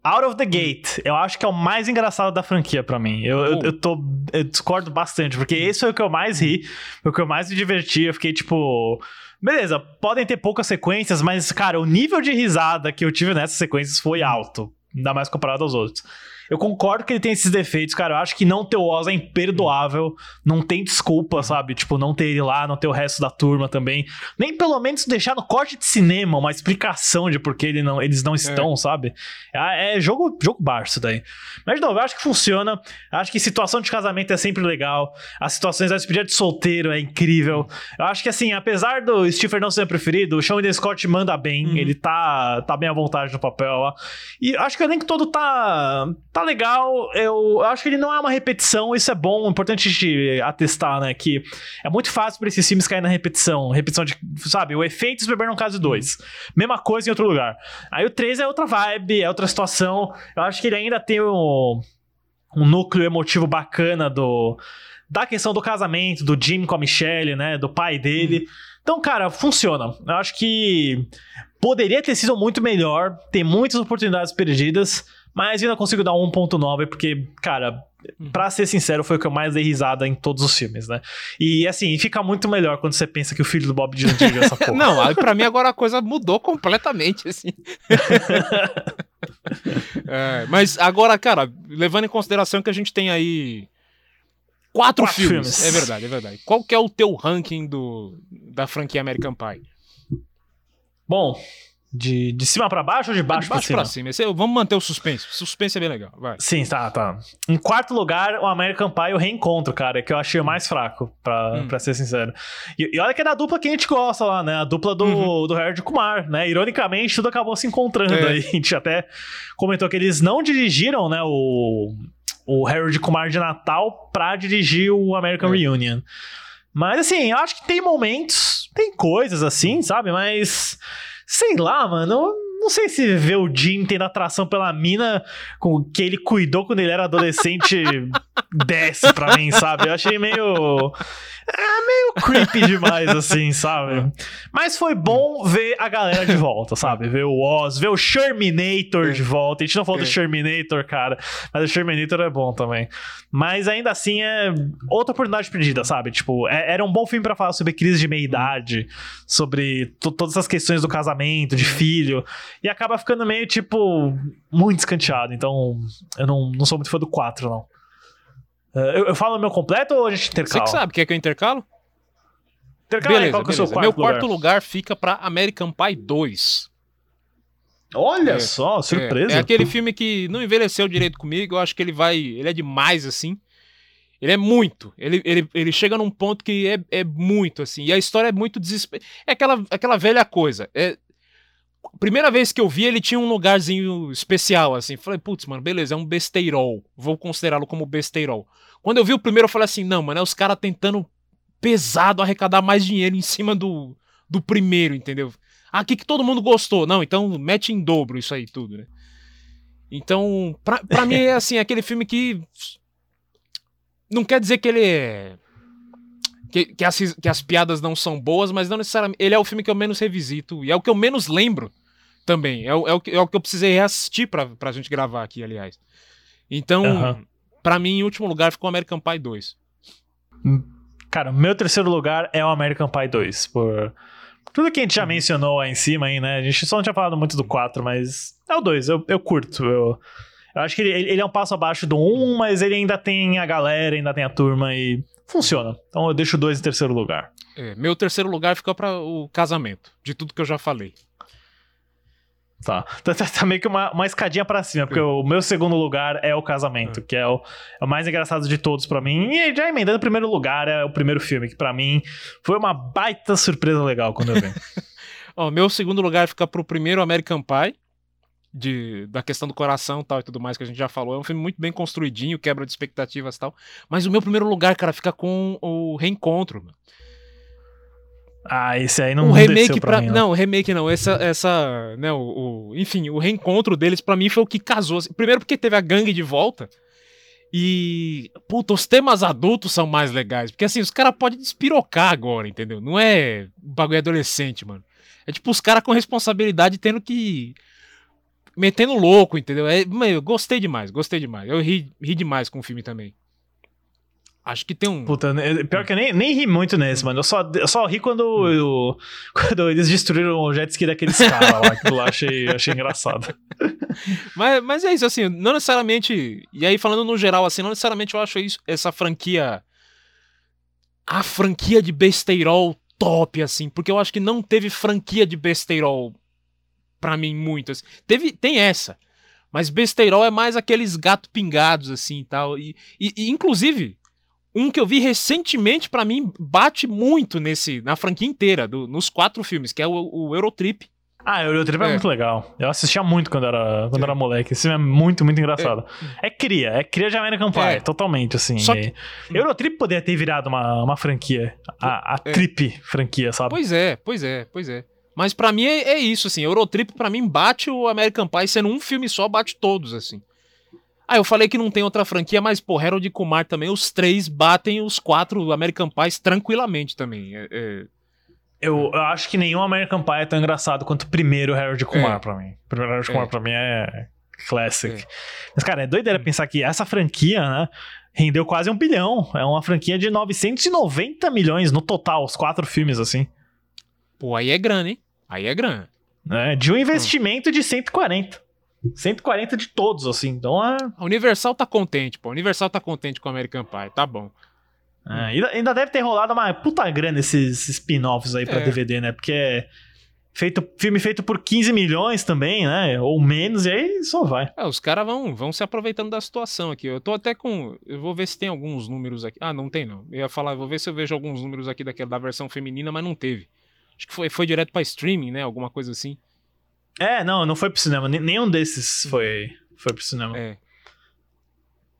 Out of the Gate, eu acho que é o mais engraçado da franquia pra mim. Eu, eu, eu tô. Eu discordo bastante, porque esse foi o que eu mais ri, foi o que eu mais me diverti. Eu fiquei tipo. Beleza, podem ter poucas sequências, mas, cara, o nível de risada que eu tive nessas sequências foi alto. Ainda mais comparado aos outros. Eu concordo que ele tem esses defeitos, cara. Eu acho que não ter o Oz é imperdoável. Não tem desculpa, sabe? Tipo, não ter ele lá, não ter o resto da turma também. Nem pelo menos deixar no corte de cinema uma explicação de por que ele não, eles não estão, sabe? É, é jogo, jogo bar isso daí. Mas, de novo, eu acho que funciona. Eu acho que situação de casamento é sempre legal. As situações da despedida de solteiro é incrível. Eu acho que, assim, apesar do Stifler não ser meu preferido, o Sean Scott manda bem. Ele tá, tá bem à vontade no papel lá. E acho que o elenco todo tá, tá legal. Eu, eu acho que ele não é uma repetição, isso é bom. É importante gente atestar, né? Que é muito fácil pra esses filmes cair na repetição. Repetição de, sabe, o efeito Beber no caso 2. Mesma coisa em outro lugar. Aí o 3 é outra vibe, é outra situação. Eu acho que ele ainda tem um, um núcleo emotivo bacana do da questão do casamento, do Jim com a Michelle, né? Do pai dele. Então, cara, funciona. Eu acho que poderia ter sido muito melhor, tem muitas oportunidades perdidas, mas ainda consigo dar 1.9 porque, cara, pra ser sincero, foi o que eu mais dei risada em todos os filmes, né? E assim, fica muito melhor quando você pensa que o filho do Bob Dylan dirigiu essa porra.
Não, aí pra mim agora a coisa mudou completamente, assim. É, mas agora, cara, levando em consideração que a gente tem aí quatro,
Quatro
filmes.
filmes.
É verdade, é verdade. Qual que é o teu ranking do, da franquia American Pie?
Bom, de, de cima pra baixo ou de baixo,
De baixo
pra
pra
cima?
cima. Esse- vamos manter o suspense. Suspense é bem legal. Vai.
Sim, tá, tá. Em quarto lugar, o American Pie, o reencontro, cara, que eu achei o mais fraco, pra,
Hum.
pra ser sincero. E, e olha que é da dupla que a gente gosta lá, né? A dupla do, do Harold Kumar, né? Ironicamente, tudo acabou se encontrando
Uhum. É.
aí. A gente até comentou que eles não dirigiram, né, o, o Harold Kumar de Natal pra dirigir o American
É.
Reunion. Mas assim, eu acho que tem momentos, tem coisas assim, sabe? Mas sei lá, mano. Não sei se ver o Jim tendo atração pela mina com que ele cuidou quando ele era adolescente desce pra mim, sabe? Eu achei meio. É meio creepy demais, assim, sabe? Mas foi bom ver a galera de volta, sabe? Ver o Oz, ver o Sherminator de volta. A gente não falou do Sherminator, cara, mas o Sherminator é bom também. Mas ainda assim é outra oportunidade perdida, sabe? Tipo, é- era um bom filme pra falar sobre crise de meia-idade, sobre to- todas essas questões do casamento, de filho. E acaba ficando meio, tipo, muito escanteado. Então, eu não, não sou muito fã do 4, não. Eh, Eu, eu falo o meu completo ou a gente
Você
intercala?
que sabe, quer que eu intercalo?
Intercala aí,
beleza,
qual que é o seu quarto
Meu
lugar?
quarto lugar fica pra American Pie 2.
Olha
É,
só, surpresa.
É, é aquele filme que não envelheceu direito comigo. Eu acho que ele vai. Ele é demais, assim. Ele é muito. Ele, ele, ele chega num ponto que é, é muito, assim. E a história é muito desesper... É aquela, aquela velha coisa. É... Primeira vez que eu vi, ele tinha um lugarzinho especial, assim. Falei, putz, mano, beleza, é um besteirol. Vou considerá-lo como besteirol. Quando eu vi o primeiro, eu falei assim, não, mano, é os caras tentando pesado arrecadar mais dinheiro em cima do, do primeiro, entendeu? Ah, aqui que todo mundo gostou. Não, então mete em dobro isso aí tudo, né? Então, pra, pra mim é assim, aquele filme que. Não quer dizer que ele é. Que, que, as, que as piadas não são boas, mas não necessariamente. Ele é o filme que eu menos revisito e é o que eu menos lembro também. É o, é o, que, é o que eu precisei reassistir pra, pra gente gravar aqui, aliás. Então,
Aham.
pra mim, em último lugar ficou American Pie 2.
Cara, meu terceiro lugar é o American Pie 2. Por tudo que a
Uhum.
gente já mencionou aí em cima, aí, né? A gente só não tinha falado muito do 4, mas é o 2. Eu, eu curto. Eu, eu acho que ele, ele é um passo abaixo do 1, mas ele ainda tem a galera, ainda tem a turma e funciona. Então eu deixo 2 em terceiro lugar.
É, meu terceiro lugar ficou pra o casamento, de tudo que eu já falei.
Tá. Tá, tá- tá meio que uma, uma escadinha pra cima, porque o meu segundo lugar é o casamento, que é o, é o mais engraçado de todos pra mim. E já emendando o primeiro lugar, é o primeiro filme, que pra mim foi uma baita surpresa legal quando eu vi.
Ó, meu segundo lugar fica pro primeiro American Pie, de, da questão do coração tal e tudo mais que a gente já falou. É um filme muito bem construidinho, quebra de expectativas e tal. Mas o meu primeiro lugar, cara, fica com o Reencontro. mano.
ah, esse aí não
o
não
remake
desceu
pra,
mim,
não. o remake não, essa essa, né, o, o- enfim, o reencontro deles pra mim foi o que casou. assim. Primeiro porque teve a gangue de volta. E, puta, os temas adultos são mais legais, porque assim, os caras podem despirocar agora, entendeu? Não é bagulho adolescente, mano. É tipo os caras com responsabilidade tendo que metendo louco, entendeu? É, mano, gostei demais, gostei demais. Eu ri, ri demais com o filme também. Acho que tem um
Puta, né, pior que eu nem, nem ri muito nesse, mano. Eu só, eu só ri quando, eu- quando eles destruíram o jet ski daqueles caras lá. Aquilo lá achei, achei engraçado.
Mas, mas é isso, assim, não necessariamente. E aí, falando no geral, assim, não necessariamente eu acho isso, essa franquia. A franquia de besteirol top, assim, porque eu acho que não teve franquia de besteirol pra mim muito. assim. Teve, tem essa. Mas besteirol é mais aqueles gato pingados, assim e tal. E, e, inclusive, um que eu vi recentemente, pra mim, bate muito nesse na franquia inteira, do- nos quatro filmes, que é o, o Eurotrip.
Ah, o Eurotrip é.
É.
muito legal. Eu assistia muito quando era, quando era moleque. Esse filme é muito, muito engraçado. É, cria, é cria de American Pie,
É.
totalmente, assim.
Só
E- Eurotrip poderia ter virado uma, uma franquia. A, a Trip franquia, sabe?
Pois é, pois é, pois é. Mas pra mim é, é isso, assim. Eurotrip pra mim bate o American Pie sendo um filme só, bate todos, assim. Ah, eu falei que não tem outra franquia, mas, pô, Harold e Kumar também, os três batem os quatro American Pies tranquilamente também. É, é-
Eu, eu acho que nenhum American Pie é tão engraçado quanto o primeiro Harold Kumar
É.
pra mim. O primeiro Harold
É.
Kumar pra mim é classic. Mas, cara, é doideira pensar que essa franquia, né, rendeu quase um bilhão. É uma franquia de 990 milhões no total, os quatro filmes, assim.
Pô, aí é grana, hein? Aí é grana.
né, de um investimento de 140. 140 de todos, assim. Então é.
A Universal tá contente, pô. A Universal tá contente com o American Pie, tá bom.
é, ainda, ainda deve ter rolado uma puta grana esses spin-offs aí pra
É.
DVD, né? Porque é feito, filme feito por 15 milhões também, né? Ou menos, e aí só vai.
É, os caras vão, vão se aproveitando da situação aqui. Eu tô até com. Eu vou ver se tem alguns números aqui. Ah, não tem não. Eu ia falar, vou ver se eu vejo alguns números aqui daquela, da versão feminina, mas não teve. Acho que foi, foi direto pra streaming, né? Alguma coisa assim.
É, não, não foi pro cinema. Nen- Nenhum desses foi, foi pro cinema.
É.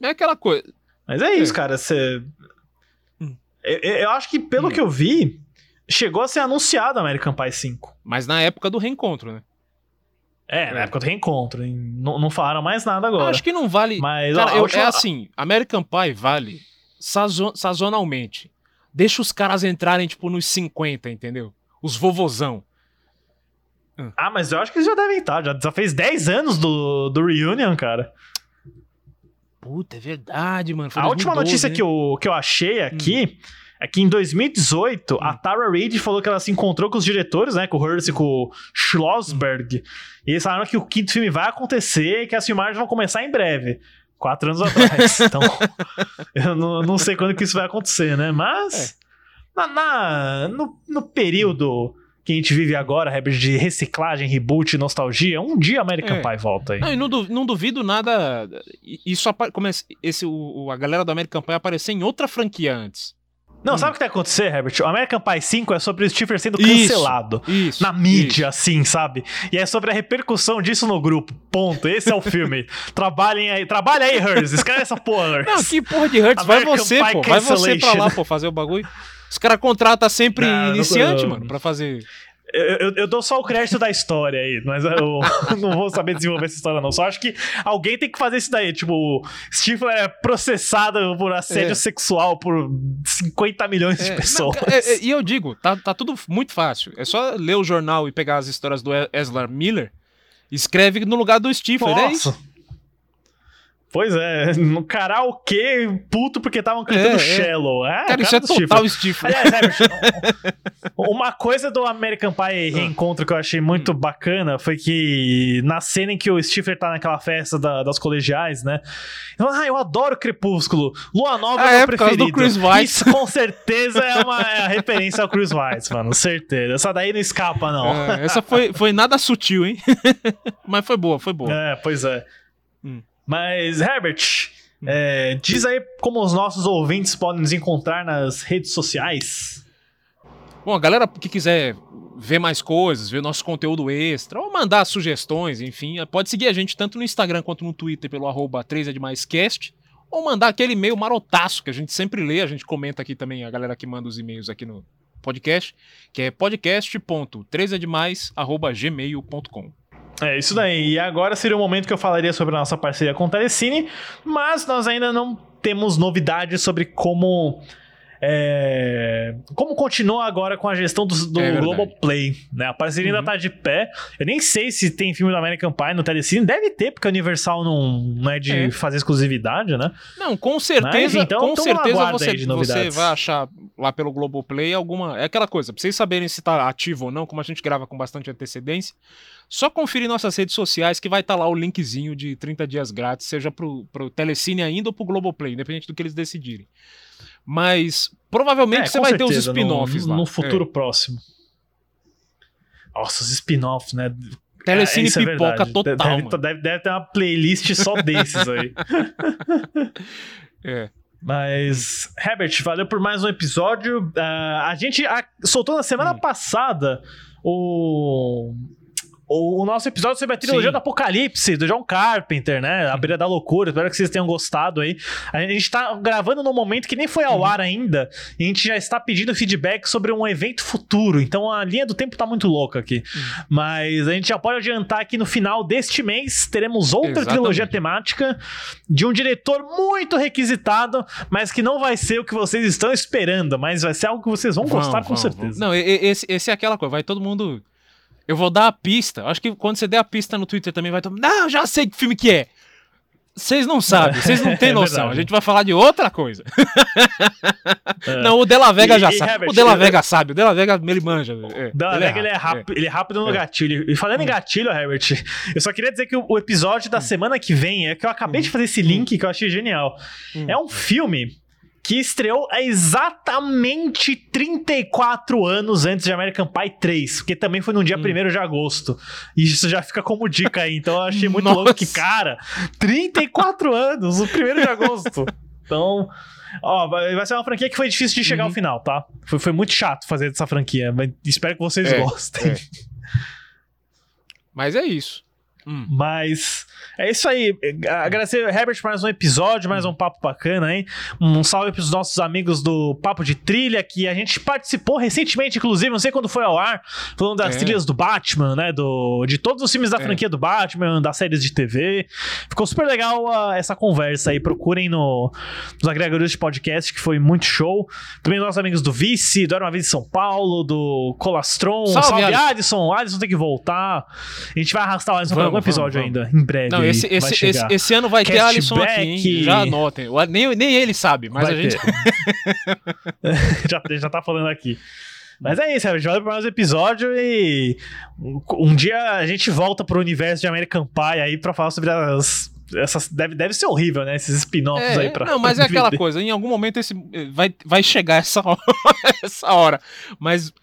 É aquela coisa.
Mas é isso,
É.
cara. Você.
Hum.
Eu, eu acho que, pelo que eu vi, chegou a ser anunciado American Pie 5.
Mas na época do reencontro, né?
É, na época do reencontro. Não, não falaram mais nada agora.
Acho que não vale.
Mas,
Cara,
ó,
eu-
última-
é assim, American Pie vale sazo- sazonalmente. Deixa os caras entrarem, tipo, nos 50, entendeu? Os vovozão.
Ah, mas eu acho que eles já devem estar. Já, já fez 10 anos do, do Reunion, cara.
Puta, é verdade, mano. Foi
A última
2012,
notícia
né?
que eu, que eu achei aqui é que em 2018 a Tara Reid falou que ela se encontrou com os diretores, né? Com o e com o Schlossberg. E eles falaram que o quinto filme vai acontecer e que as filmagens vão começar em breve. Quatro anos atrás. então, eu não, não sei quando que isso vai acontecer, né? Mas, na, na- no, no período que a gente vive agora, Herbert, de reciclagem, reboot, nostalgia, um dia American
É.
Pie volta aí.
Não, e não, du- não duvido nada. Isso comece, esse, o, a galera do American Pie aparecer em outra franquia antes.
Não, sabe o que vai acontecer, Herbert? O American Pie 5 é sobre o Stifler sendo
Isso,
cancelado.
isso,
na mídia, assim, sabe? E é sobre a repercussão disso no grupo. Ponto. Esse é o filme. Trabalhem aí. Trabalha aí, Hers. Escreve essa porra, Hers.
Não, que porra de Hurts? Vai você,
Pie
pô. Vai você pra lá, pô, fazer o bagulho. Os caras contratam sempre
Não, não-
iniciante,
não.
mano, pra fazer.
Eu, eu- eu dou só o crédito da história aí, mas eu não vou saber desenvolver essa história, não. Só acho que alguém tem que fazer isso daí. Tipo, o Stifler é processado por assédio
É.
sexual por 50 milhões de
É,
pessoas.
não, é, é, e eu digo, tá, tá tudo muito fácil. É só ler o jornal e pegar as histórias do Ezra Miller. Escreve no lugar do Stifler, é isso.
Pois é, no karaokê, puto porque estavam cantando
É, é.
Shallow. É,
Cara, isso é total Stifler.
Aliás, Herbert, uma coisa do American Pie Reencontro que eu achei
Hum.
muito bacana foi que na cena em que o Stifler tá naquela festa da- das colegiais, né? Eu, ah, eu adoro Crepúsculo. Lua Nova
Ah,
é
é,
meu
causa do
preferido.
Chris Weitz.
Isso com certeza é uma é referência ao Chris Weitz, mano. Certeza. Essa daí não escapa, não.
É, essa foi, foi nada sutil, hein? Mas foi boa, foi boa.
É, pois é.
Hum.
Mas, Herbert, é, diz aí como os nossos ouvintes podem nos encontrar nas redes sociais.
Bom, a galera que quiser ver mais coisas, ver nosso conteúdo extra, ou mandar sugestões, enfim, pode seguir a gente tanto no Instagram quanto no Twitter pelo arroba 3 é ou mandar aquele e-mail marotaço que a gente sempre lê, a gente comenta aqui também, a galera que manda os e-mails aqui no podcast, que é podcast.3edemais@gmail.com.
É isso daí. E agora seria o momento que eu falaria sobre a nossa parceria com o Telecine, mas nós ainda não temos novidades sobre como. É, como continua agora com a gestão do, do
É.
Globoplay, né? A parceria ainda tá de pé. Eu nem sei se tem filme do American Pie no Telecine. Deve ter, porque a Universal não, não é de
É.
fazer exclusividade, né?
Não, com certeza,
Mas, então,
com
na
certeza você, você vai achar lá pelo Globoplay alguma. É aquela coisa, pra vocês saberem se tá ativo ou não, como a gente grava com bastante antecedência, só conferir nossas redes sociais que vai estar lá o linkzinho de 30 dias grátis, seja pro, pro Telecine ainda ou pro Globoplay, independente do que eles decidirem. Mas provavelmente
É,
você vai ter os
certeza, no-
spin-offs lá.
No futuro
É.
próximo. Nossa, os spin-offs, né?
Telecine
É, é
pipoca total,
Deve, deve, deve ter uma playlist só desses aí.
É.
Mas, Herbert, valeu por mais um episódio. Ah, a gente ah, soltou na
Hum.
semana passada o. O o nosso episódio sobre a trilogia
Sim.
do Apocalipse, do John Carpenter, né? A Beira da Loucura. Espero que vocês tenham gostado aí. A gente tá gravando num momento que nem foi
Uhum.
ao ar ainda. E a gente já está pedindo feedback sobre um evento futuro. Então a linha do tempo tá muito louca aqui.
Uhum.
Mas a gente já pode adiantar que no final deste mês teremos outra
Exatamente.
trilogia temática de um diretor muito requisitado, mas que não vai ser o que vocês estão esperando, mas vai ser algo que vocês vão
Vão,
gostar com
vão,
certeza.
vão. Não, esse, esse é aquela coisa, vai todo mundo. Eu vou dar a pista. Acho que quando você der a pista no Twitter também vai mundo. Não, já sei que filme que é. Vocês não sabem, vocês não têm
É
noção. a gente vai falar de outra coisa. Não, o Della Vega
E-
já
e,
sabe.
Herbert,
o Della
eu-
Vega sabe, o Della Vega ele manja. É, ele, é
Vega, ele é
rápido,
ele é rápido no
É. Hum.
gatilho. E falando em gatilho, Herbert, eu só queria dizer que o, episódio da semana que vem é que eu acabei de
Hum.
fazer esse link que eu achei genial. É um filme que estreou há exatamente 34 anos antes de American Pie 3, porque também foi no
Hum.
dia 1 de agosto. E isso já fica como dica aí. Então eu achei muito
Nossa.
louco que, cara, 34 anos, o 1 de agosto. Então, ó, vai ser uma franquia que foi difícil de chegar ao final, tá? Foi, foi muito chato fazer essa franquia, mas espero que vocês
Uhum. É,
gostem.
é. Mas é isso. Hum.
Mas é isso aí. Agradecer, Herbert, por mais um episódio, mais um papo bacana, hein? Um salve pros nossos amigos do Papo de Trilha, que a gente participou recentemente, inclusive, não sei quando foi ao ar, falando das
É.
trilhas do Batman, né? Do, de todos os filmes da
É.
franquia do Batman, das séries de TV. Ficou super legal ah, essa conversa aí. Procurem no, nos agregadores de podcast, que foi muito show. Também nossos amigos do Vice, do Era Uma Vez em São Paulo, do Colastron.
Salve,
Salve,
Alisson.
Alisson. Alisson tem que voltar. A gente vai arrastar o Alisson para
Vamos,
algum episódio
vamos,
ainda, em breve.
Não, esse,
vai
esse, esse, esse ano vai ter Alisson aqui, hein? Já anotem. Nem, nem ele sabe, mas
Vai
a gente.
ter. já, já tá falando aqui. Mas é isso, a gente vai para mais um episódio e um, dia a gente volta pro universo de American Pie aí pra falar sobre as. Essas, deve, deve ser horrível, né? Esses spin-offs
É,
aí pra.
não, mas é aquela coisa, em algum momento esse, eh, vai, vai chegar essa hora, essa hora. Mas.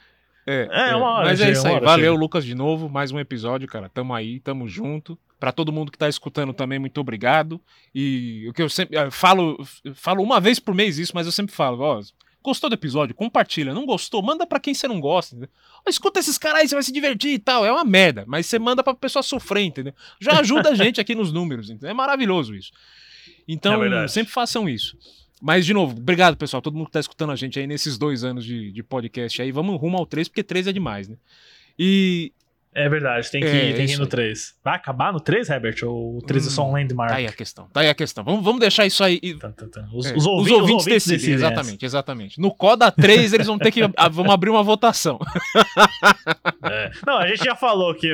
É,
É, uma hora
Mas é isso aí.
hora
Valeu,
chega.
Lucas, de novo. Mais um episódio, cara. Tamo aí, tamo junto. Pra todo mundo que tá escutando também, muito obrigado. E o que eu sempre eh, falo, falo uma vez por mês isso, mas eu sempre falo, ó, gostou do episódio? Compartilha. Não gostou? Manda pra quem você não gosta. entendeu? Escuta esses caras aí, você vai se divertir e tal. É uma merda, mas você manda pra pessoa sofrer, entendeu? Já ajuda a gente aqui nos números, entendeu? É maravilhoso isso. Então,
É
sempre façam isso. Mas, de novo, obrigado, pessoal. Todo mundo que tá escutando a gente aí nesses dois anos de, de podcast aí. Vamos rumo ao 3, porque 3 é demais, né? E.
É verdade, tem que,
É,
tem que ir no
aí.
3. Vai acabar no 3, Herbert? Ou o 3 é só um landmark?
Tá aí a questão. Tá aí a questão. Vamos, vamos deixar isso aí. e-
Os,
é,
os ouvintes, os ouvintes
decidem.
decidem
Exatamente, exatamente. No CODA 3, eles vão ter que. Vamos abrir uma votação.
É. Não, a gente já falou que.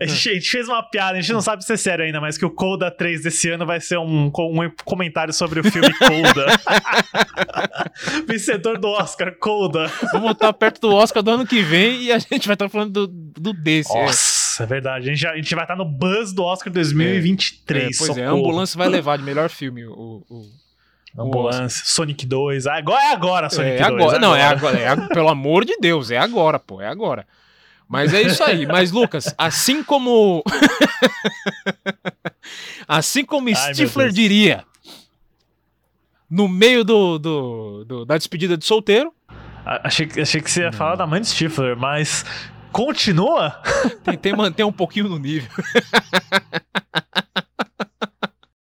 A gente, a gente fez uma piada, a gente não sabe se é sério ainda, mas que o Coda 3 desse ano vai ser um, um comentário sobre o filme Coda. Vencedor do Oscar, Coda.
Vamos estar perto do Oscar do ano que vem e a gente vai estar falando do, do desse. É.
Nossa, é verdade. A gente, já- a gente vai estar no buzz do Oscar 2023.
É, pois é, a
socorro.
ambulância vai levar de melhor filme o. o,
Ambulância, Sonic 2. Agora é agora, Sonic
é
2.
agora, não, é agora, é pelo amor de Deus, é agora, pô, é agora. Mas é isso aí. Mas, Lucas, assim como. assim como
meu
Stifler diria no meio do, do- do- da despedida de solteiro,
A- Achei, achei que você ia falar da mãe de Stifler, mas Continua?
Tentei manter um pouquinho no nível.